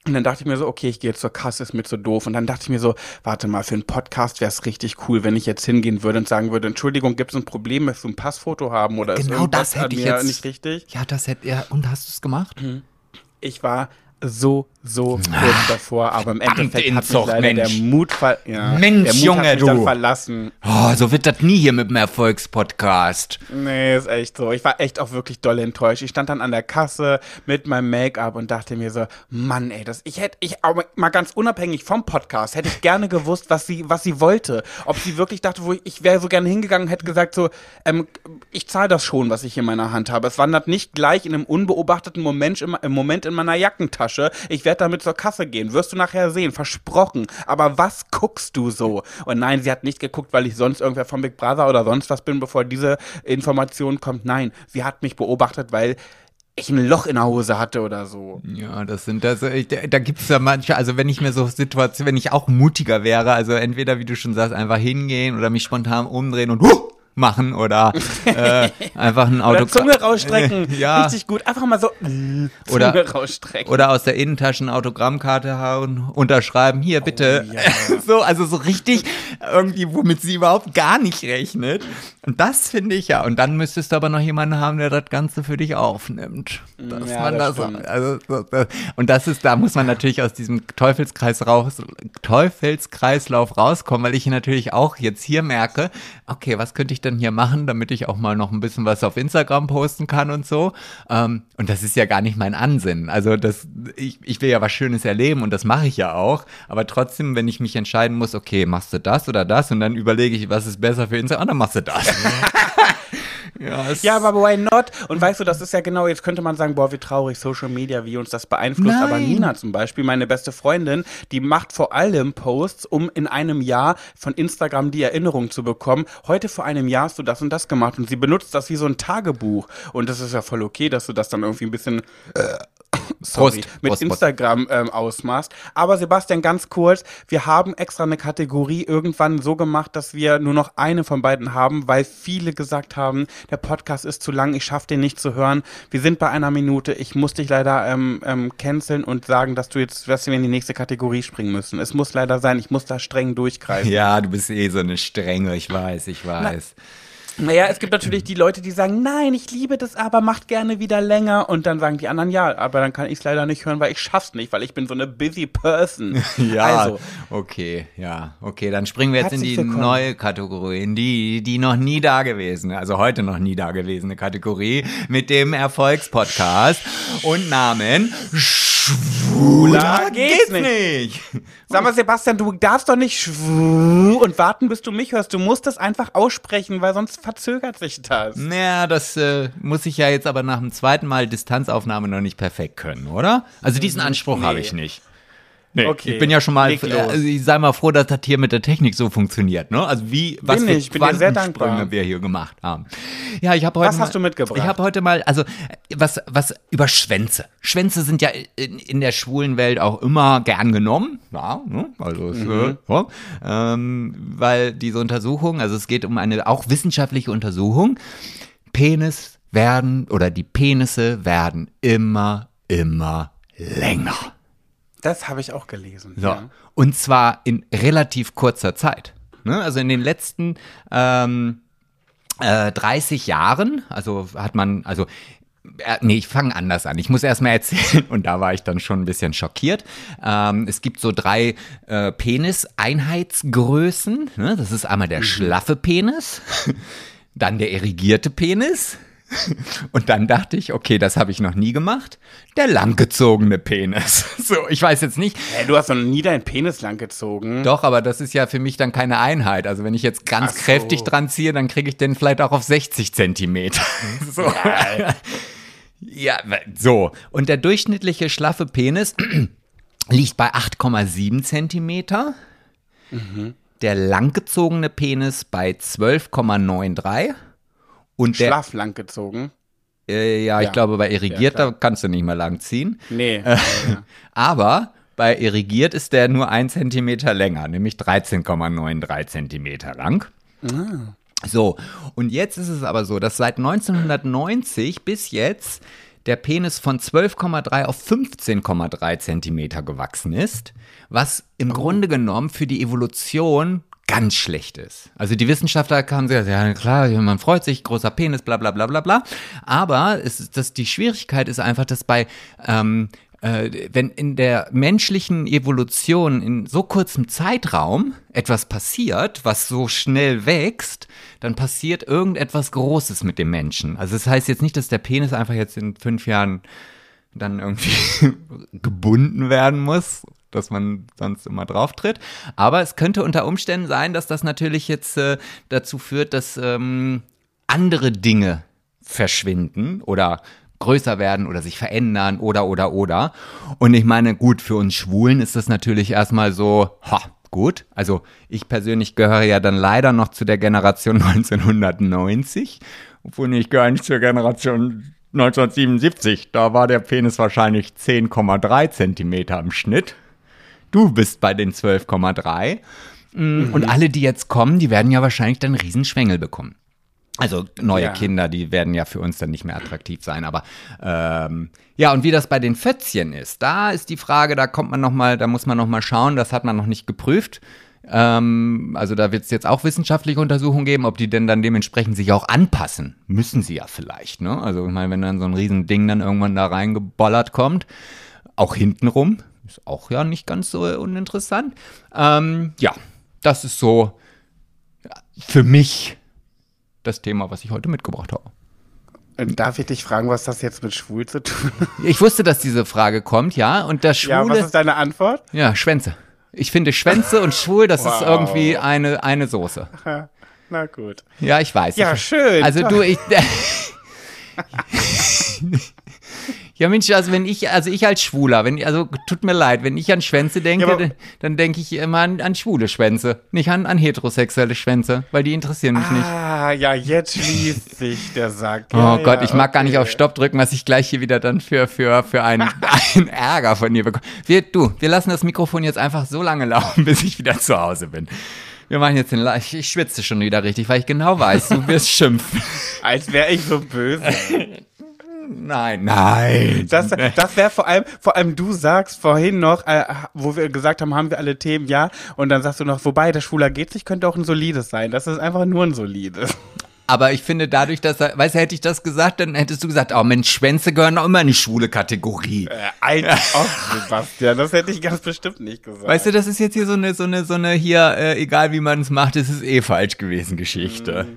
S1: Und dann dachte ich mir so, okay, ich gehe jetzt zur Kasse, ist mir zu doof. Und dann dachte ich mir so, warte mal, für einen Podcast wäre es richtig cool, wenn ich jetzt hingehen würde und sagen würde, Entschuldigung, gibt es ein Problem, möchtest du ein Passfoto haben oder
S2: genau
S1: ist
S2: das hätte ich jetzt
S1: nicht richtig?
S2: Ja, das hätte er. Und hast du es gemacht?
S1: Ich war so, so kurz davor, aber im Endeffekt hat mich leider Mensch. der Mut, ver ja,
S2: Mensch,
S1: der Mut
S2: Junge,
S1: hat
S2: mich
S1: dann verlassen.
S2: Oh, so wird das nie hier mit dem Erfolgspodcast.
S1: Nee, ist echt so. Ich war echt auch wirklich doll enttäuscht. Ich stand dann an der Kasse mit meinem Make-up und dachte mir so, Mann, ey, das, ich hätte, ich, mal ganz unabhängig vom Podcast, hätte ich gerne gewusst, was sie, was sie wollte. Ob sie wirklich dachte, wo ich, ich wäre so gerne hingegangen, hätte gesagt so, ähm, ich zahle das schon, was ich hier in meiner Hand habe. Es wandert nicht gleich in einem unbeobachteten Moment, im Moment in meiner Jackentasche. Ich werde damit zur Kasse gehen. Wirst du nachher sehen. Versprochen. Aber was guckst du so? Und nein, sie hat nicht geguckt, weil ich sonst irgendwer von Big Brother oder sonst was bin, bevor diese Information kommt. Nein, sie hat mich beobachtet, weil ich ein Loch in der Hose hatte oder so.
S2: Ja, das sind das, ich, da gibt's ja manche, also wenn ich mir so Situationen, wenn ich auch mutiger wäre, also entweder, wie du schon sagst, einfach hingehen oder mich spontan umdrehen und huh, machen oder <laughs> äh, einfach ein
S1: Oder
S2: Autogramm.
S1: Zunge rausstrecken. <laughs>
S2: Ja.
S1: Richtig gut. Einfach mal so Zunge
S2: Oder-
S1: rausstrecken.
S2: Oder aus der Innentasche eine Autogrammkarte hauen, unterschreiben, hier bitte.
S1: Oh, ja. <laughs>
S2: So, also so richtig irgendwie, womit sie überhaupt gar nicht rechnet. Und das finde ich ja. Und dann müsstest du aber noch jemanden haben, der das Ganze für dich aufnimmt. Dass
S1: Ja,
S2: man
S1: das
S2: das, also, so- so- und das ist, da muss man natürlich aus diesem Teufelskreis raus, Teufelskreislauf rauskommen, weil ich natürlich auch jetzt hier merke, okay, was könnte ich denn hier machen, damit ich auch mal noch ein bisschen was auf Instagram posten kann und so. Ähm, und das ist ja gar nicht mein Ansinnen. Also das, ich, ich will ja was Schönes erleben und das mache ich ja auch. Aber trotzdem, wenn ich mich entscheiden muss, okay, machst du das oder das und dann überlege ich, was ist besser für Instagram, dann machst du das. Ja,
S1: Ja, aber why not? Und weißt du, das ist ja genau, jetzt könnte man sagen, boah, wie traurig Social Media, wie uns das beeinflusst. Aber
S2: Nein.
S1: Nina zum Beispiel, meine beste Freundin, die macht vor allem Posts, um in einem Jahr von Instagram die Erinnerung zu bekommen. Heute vor einem Jahr hast du das und das gemacht. Und sie benutzt das wie so ein Tagebuch. Und das ist ja voll okay, dass du das dann irgendwie ein bisschen <laughs> sorry,
S2: Prost,
S1: mit
S2: Prost, Prost.
S1: Instagram ähm, ausmachst. Aber Sebastian, ganz kurz, wir haben extra eine Kategorie irgendwann so gemacht, dass wir nur noch eine von beiden haben, weil viele gesagt haben, der Podcast ist zu lang, ich schaffe den nicht zu hören. Wir sind bei einer Minute, ich muss dich leider ähm, ähm, canceln und sagen, dass du jetzt, dass wir in die nächste Kategorie springen müssen. Es muss leider sein, ich muss da streng durchgreifen.
S2: ja, du bist eh so eine Strenge, ich weiß, ich weiß.
S1: Naja, es gibt natürlich die Leute, die sagen, nein, ich liebe das aber, macht gerne wieder länger. Und dann sagen die anderen, ja, aber dann kann ich es leider nicht hören, weil ich schaff's nicht, weil ich bin so eine busy person. <laughs>
S2: Ja,
S1: Also,
S2: okay, ja, okay, dann springen wir jetzt in die
S1: willkommen.
S2: neue Kategorie, in die, die noch nie dagewesene, also heute noch nie dagewesene Kategorie mit dem Erfolgspodcast und Namen Schwuler
S1: geht's nicht. Sag mal, Sebastian, du darfst doch nicht schwul und warten, bis du mich hörst. Du musst es einfach aussprechen, weil sonst verzögert sich das.
S2: Naja, das äh, muss ich ja jetzt aber nach dem zweiten Mal Distanzaufnahme noch nicht perfekt können, oder? Also diesen Anspruch habe ich nicht. Nee,
S1: Okay,
S2: ich bin ja schon mal, also ich sei mal froh, dass das hier mit der Technik so funktioniert, ne? Also wie, was
S1: Bin
S2: für
S1: ich,
S2: Quantensprünge wir hier gemacht haben. Ja, ich habe heute
S1: Was
S2: mal,
S1: hast du mitgebracht?
S2: Ich habe heute mal, also äh, was, was über Schwänze. Schwänze sind ja in, in der schwulen Welt auch immer gern genommen, ja, ne? also es,
S1: Mhm.
S2: ja, ähm, weil diese Untersuchung, also es geht um eine auch wissenschaftliche Untersuchung, Penis werden oder die Penisse werden immer, immer länger.
S1: Das habe ich auch gelesen.
S2: So.
S1: Ja.
S2: Und zwar in relativ kurzer Zeit. Ne? Also in den letzten ähm, äh, 30 Jahren, also hat man, also äh, Nee, ich fange anders an. Ich muss erst mal erzählen, <laughs> und da war ich dann schon ein bisschen schockiert. Ähm, es gibt so drei äh, Penis-Einheitsgrößen. Ne? Das ist einmal der schlaffe Penis, <laughs> dann der erigierte Penis. <laughs> Und dann dachte ich, okay, das habe ich noch nie gemacht. Der langgezogene Penis. <laughs> So, ich weiß jetzt nicht,
S1: Hey, du hast noch nie deinen Penis langgezogen.
S2: doch, aber das ist ja für mich dann keine Einheit. Also wenn ich jetzt ganz
S1: so.
S2: kräftig dran ziehe, dann kriege ich den vielleicht auch auf 60 Zentimeter. <laughs> so. Ja, so. Und der durchschnittliche schlaffe Penis <clears throat> liegt bei 8,7 Zentimeter. Der langgezogene Penis bei 12,93. Und der,
S1: Schlaff langgezogen.
S2: äh, ja, ich
S1: Ja.
S2: glaube, bei irrigiert,
S1: Ja,
S2: kannst du nicht mehr lang ziehen.
S1: Nee.
S2: Äh. <laughs> Aber bei irrigiert ist der nur ein Zentimeter länger, nämlich 13,93 Zentimeter lang. So, und jetzt ist es aber so, dass seit 1990 bis jetzt der Penis von 12,3 auf 15,3 Zentimeter gewachsen ist, was im Grunde genommen für die Evolution ganz schlecht ist. Also die Wissenschaftler haben gesagt, ja klar, man freut sich, großer Penis, bla bla bla bla bla. Aber es ist, das, die Schwierigkeit ist einfach, dass bei ähm, äh, wenn in der menschlichen Evolution in so kurzem Zeitraum etwas passiert, was so schnell wächst, dann passiert irgendetwas Großes mit dem Menschen. Also das heißt jetzt nicht, dass der Penis einfach jetzt in fünf Jahren dann irgendwie <laughs> gebunden werden muss, dass man sonst immer drauf tritt. Aber es könnte unter Umständen sein, dass das natürlich jetzt äh, dazu führt, dass ähm, andere Dinge verschwinden oder größer werden oder sich verändern oder oder oder. Und ich meine, gut, für uns Schwulen ist das natürlich erstmal so, ha, gut. Also ich persönlich gehöre ja dann leider noch zu der Generation <laughs> 1990, obwohl ich gar nicht zur Generation 1977. Da war der Penis wahrscheinlich 10,3 Zentimeter im Schnitt. Du bist bei den 12,3. Mm, Und alle, die jetzt kommen, die werden ja wahrscheinlich dann Riesenschwengel bekommen. Also neue
S1: Ja.
S2: Kinder, die werden ja für uns dann nicht mehr attraktiv sein. Aber ähm, ja, und wie das bei den Fötzchen ist, da ist die Frage, da kommt man noch mal, da muss man noch mal schauen, das hat man noch nicht geprüft. Ähm, also da wird es jetzt auch wissenschaftliche Untersuchungen geben, ob die denn dann dementsprechend sich auch anpassen. Müssen sie ja vielleicht, ne? Also ich meine, wenn dann so ein riesen Ding dann irgendwann da reingebollert kommt, auch hintenrum, ist auch ja nicht ganz so uninteressant. Ähm, ja, das ist so ja, für mich das Thema, was ich heute mitgebracht habe.
S1: Und Darf ich dich fragen, was das jetzt mit schwul zu tun hat?
S2: Ich wusste, dass diese Frage kommt, ja. Und das
S1: Ja, was
S2: Schwule,
S1: ist deine Antwort?
S2: ja, Schwänze. Ich finde Schwänze und schwul, das ist
S1: Wow.
S2: irgendwie eine, eine Soße. <laughs>
S1: Na gut.
S2: Ja, ich weiß.
S1: Ja, schön.
S2: Also du, ich. <laughs> <laughs> ja, Mensch, also wenn ich, also ich als Schwuler, wenn, also tut mir leid, wenn ich an Schwänze denke,
S1: Ja,
S2: dann, dann denke ich immer an, an schwule Schwänze, nicht an, an heterosexuelle Schwänze, weil die interessieren mich nicht.
S1: Ah, ja, jetzt schließt sich der Sack.
S2: Oh
S1: Ja,
S2: Gott,
S1: ja,
S2: ich mag gar nicht
S1: okay.
S2: auf Stopp drücken, was ich gleich hier wieder dann für, für, für einen, <laughs> einen Ärger von dir bekomme. Wir, du, wir lassen das Mikrofon jetzt einfach so lange laufen, <laughs> bis ich wieder zu Hause bin. Wir machen jetzt den, La ich, ich schwitze schon wieder richtig, weil ich genau weiß, du wirst schimpfen.
S1: Als wäre ich so böse. <laughs>
S2: Nein, nein.
S1: Das, das wäre vor allem, vor allem du sagst vorhin noch, äh, wo wir gesagt haben, haben wir alle Themen, ja, und dann sagst du noch, wobei, der Schwuler geht sich, könnte auch ein solides sein. Das ist einfach nur ein solides.
S2: Aber ich finde dadurch, dass er, weißt du, hätte ich das gesagt, dann hättest du gesagt, oh Mensch, Schwänze gehören auch immer in die schwule Kategorie.
S1: Äh, ob, Sebastian, das hätte ich ganz bestimmt nicht gesagt.
S2: Weißt du, das ist jetzt hier so eine, so eine, so eine hier, äh, egal wie man es macht, es ist eh falsch gewesen Geschichte.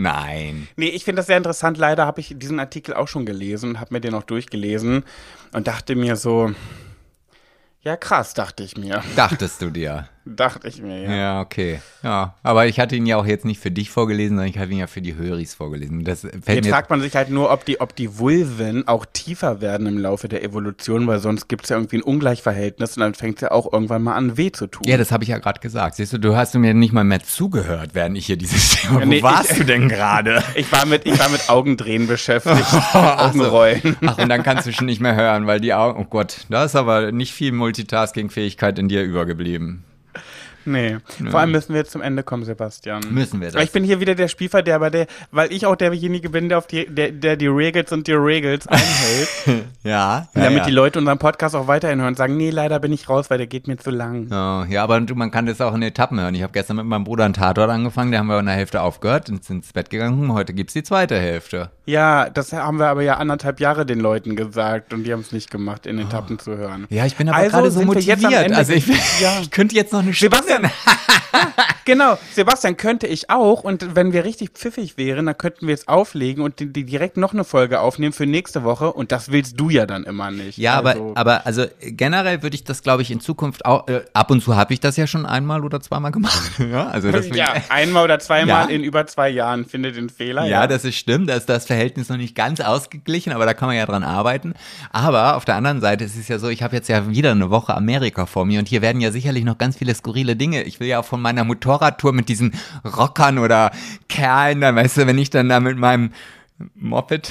S2: Nein.
S1: Nee, ich finde das sehr interessant. Leider habe ich diesen Artikel auch schon gelesen, habe mir den auch durchgelesen und dachte mir so, ja krass, dachte ich mir.
S2: Dachtest du dir.
S1: Dachte ich mir, ja.
S2: Ja, okay. Ja, aber ich hatte ihn ja auch jetzt nicht für dich vorgelesen, sondern ich hatte ihn ja für die Höris vorgelesen. Das
S1: Jetzt fragt man sich halt nur, ob die, ob die Vulven auch tiefer werden im Laufe der Evolution, weil sonst gibt es ja irgendwie ein Ungleichverhältnis und dann fängt es ja auch irgendwann mal an, weh zu tun.
S2: ja, das habe ich ja gerade gesagt. Siehst du, du hast mir nicht mal mehr zugehört, während ich hier dieses <laughs> Thema.
S1: Ja, nee,
S2: Wo warst
S1: ich-
S2: du denn gerade? <laughs>
S1: Ich war mit, ich war mit Augendrehen beschäftigt. <laughs> Augenrollen.
S2: Ach, und dann kannst du schon nicht mehr hören, weil die Augen. Oh Gott, da ist aber nicht viel Multitasking-Fähigkeit in dir übergeblieben.
S1: Nee. Vor allem müssen wir jetzt zum Ende kommen, Sebastian.
S2: Müssen wir das?
S1: Aber Ich bin hier wieder der Spielverderber, der, weil ich auch derjenige bin, der auf die, der, der die Regels und die Regels einhält. <laughs>
S2: Ja.
S1: damit
S2: ja.
S1: die Leute unseren Podcast auch weiterhin hören und sagen, nee, leider bin ich raus, weil der geht mir zu lang.
S2: Ja, ja, aber du, man kann das auch in Etappen hören. Ich habe gestern mit meinem Bruder einen Tatort angefangen, der haben wir in der Hälfte aufgehört und sind ins Bett gegangen. Heute gibt's die zweite Hälfte.
S1: Ja, das haben wir aber ja anderthalb Jahre den Leuten gesagt und die haben es nicht gemacht, in Etappen zu hören.
S2: Ja, ich bin aber
S1: Also
S2: gerade so motiviert. Also ich, <laughs>
S1: ja.
S2: ich könnte jetzt noch eine
S1: Sebastian,
S2: Stunde- <laughs>
S1: genau, Sebastian könnte ich auch und wenn wir richtig pfiffig wären, dann könnten wir es auflegen und die, die direkt noch eine Folge aufnehmen für nächste Woche und das willst du ja dann immer nicht.
S2: Ja,
S1: Also-
S2: aber, aber also generell würde ich das, glaube ich, in Zukunft auch, äh, ab und zu habe ich das ja schon einmal oder zweimal gemacht. <laughs> ja, also das
S1: ja, einmal oder zweimal
S2: Ja.
S1: in über zwei Jahren finde den Fehler.
S2: Ja, das ist stimmt, da ist das Verhältnis noch nicht ganz ausgeglichen, aber da kann man ja dran arbeiten. Aber auf der anderen Seite ist es ja so, ich habe jetzt ja wieder eine Woche Amerika vor mir und hier werden ja sicherlich noch ganz viele skurrile Dinge. Ich will ja auch von meiner Motorradtour mit diesen Rockern oder Kerlen, da weißt du, wenn ich dann da mit meinem Moped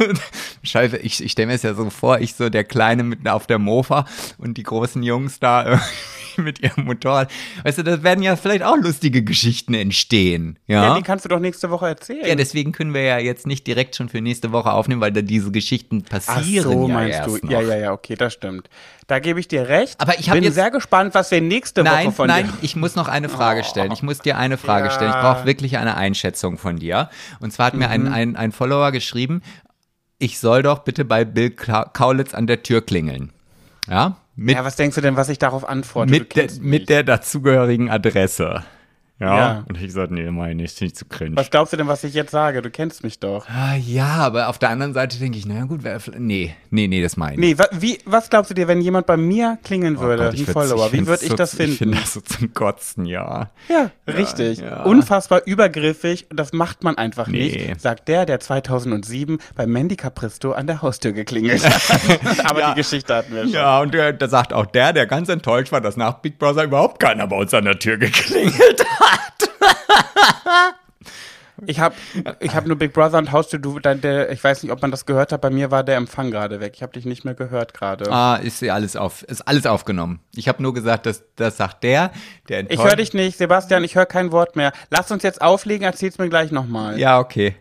S2: <laughs> Scheiße, ich, ich stelle mir es ja so vor, ich so der Kleine mit auf der Mofa und die großen Jungs da irgendwie <laughs> mit ihrem Motorrad. Weißt du, da werden ja vielleicht auch lustige Geschichten entstehen. Ja,
S1: Ja, die kannst du doch nächste Woche erzählen.
S2: ja, deswegen können wir ja jetzt nicht direkt schon für nächste Woche aufnehmen, weil da diese Geschichten
S1: Ach
S2: passieren
S1: so,
S2: ja
S1: meinst
S2: erst
S1: du.
S2: noch.
S1: Ja, ja, ja, okay, das stimmt. Da gebe ich dir recht.
S2: Aber ich
S1: bin
S2: jetzt-
S1: sehr gespannt, was wir nächste Woche
S2: Nein,
S1: von
S2: nein,
S1: dir.
S2: ich muss noch eine Frage stellen. Ich muss dir eine Frage
S1: Ja.
S2: stellen. Ich brauche wirklich eine Einschätzung von dir. Und zwar hat mir
S1: Mhm.
S2: ein, ein, ein Follower geschrieben, ich soll doch bitte bei Bill Ka- Kaulitz an der Tür klingeln. Ja? Mit,
S1: Ja, was denkst du denn, was ich darauf antworte?
S2: mit,
S1: mich.
S2: mit der dazugehörigen Adresse. Ja.
S1: Ja.
S2: Und ich sagte, nee, meine ich, nicht zu cringe.
S1: Was glaubst du denn, was ich jetzt sage? Du kennst mich doch.
S2: Ah, ja, aber auf der anderen Seite denke ich, naja gut, wer, nee, nee, nee, das meine ich.
S1: Nee, wa, wie, was glaubst du dir, wenn jemand bei mir klingeln
S2: Oh
S1: würde,
S2: Gott,
S1: ein Follower? Wie würde ich
S2: so,
S1: das finden?
S2: Ich finde das so zum Kotzen, ja.
S1: ja, richtig.
S2: ja.
S1: Unfassbar übergriffig. Das macht man einfach
S2: Nee.
S1: nicht, sagt der, der 2007 bei Mandy Capristo an der Haustür geklingelt hat. <laughs> Aber
S2: Ja.
S1: die Geschichte hatten wir schon.
S2: Ja, und da sagt auch der, der ganz enttäuscht war, dass nach Big Brother überhaupt keiner bei uns an der Tür geklingelt hat.
S1: Ich habe ich hab nur Big Brother und Haustür, du, dein, der, ich weiß nicht, ob man das gehört hat, bei mir war der Empfang gerade weg. Ich habe dich nicht mehr gehört gerade.
S2: Ah, ist alles auf, ist alles aufgenommen. Ich habe nur gesagt, dass das sagt der, der
S1: Ich höre dich nicht, Sebastian, ich höre kein Wort mehr. Lass uns jetzt auflegen, erzähl's mir gleich nochmal.
S2: Ja, okay.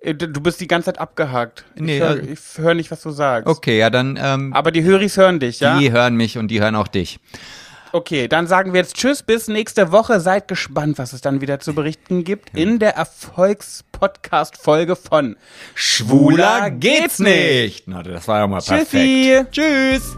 S1: Äh, Du bist die ganze Zeit abgehakt.
S2: Nee,
S1: ich höre hör nicht, was du sagst.
S2: Okay, ja, dann, ähm,
S1: Aber die Höris hören dich, ja?
S2: die hören mich und die hören auch dich.
S1: Okay, dann sagen wir jetzt Tschüss, bis nächste Woche. Seid gespannt, was es dann wieder zu berichten gibt in der Erfolgs-Podcast-Folge von
S2: Schwuler geht's nicht. Na, das war ja mal
S1: Tschüssi.
S2: perfekt. Tschüss.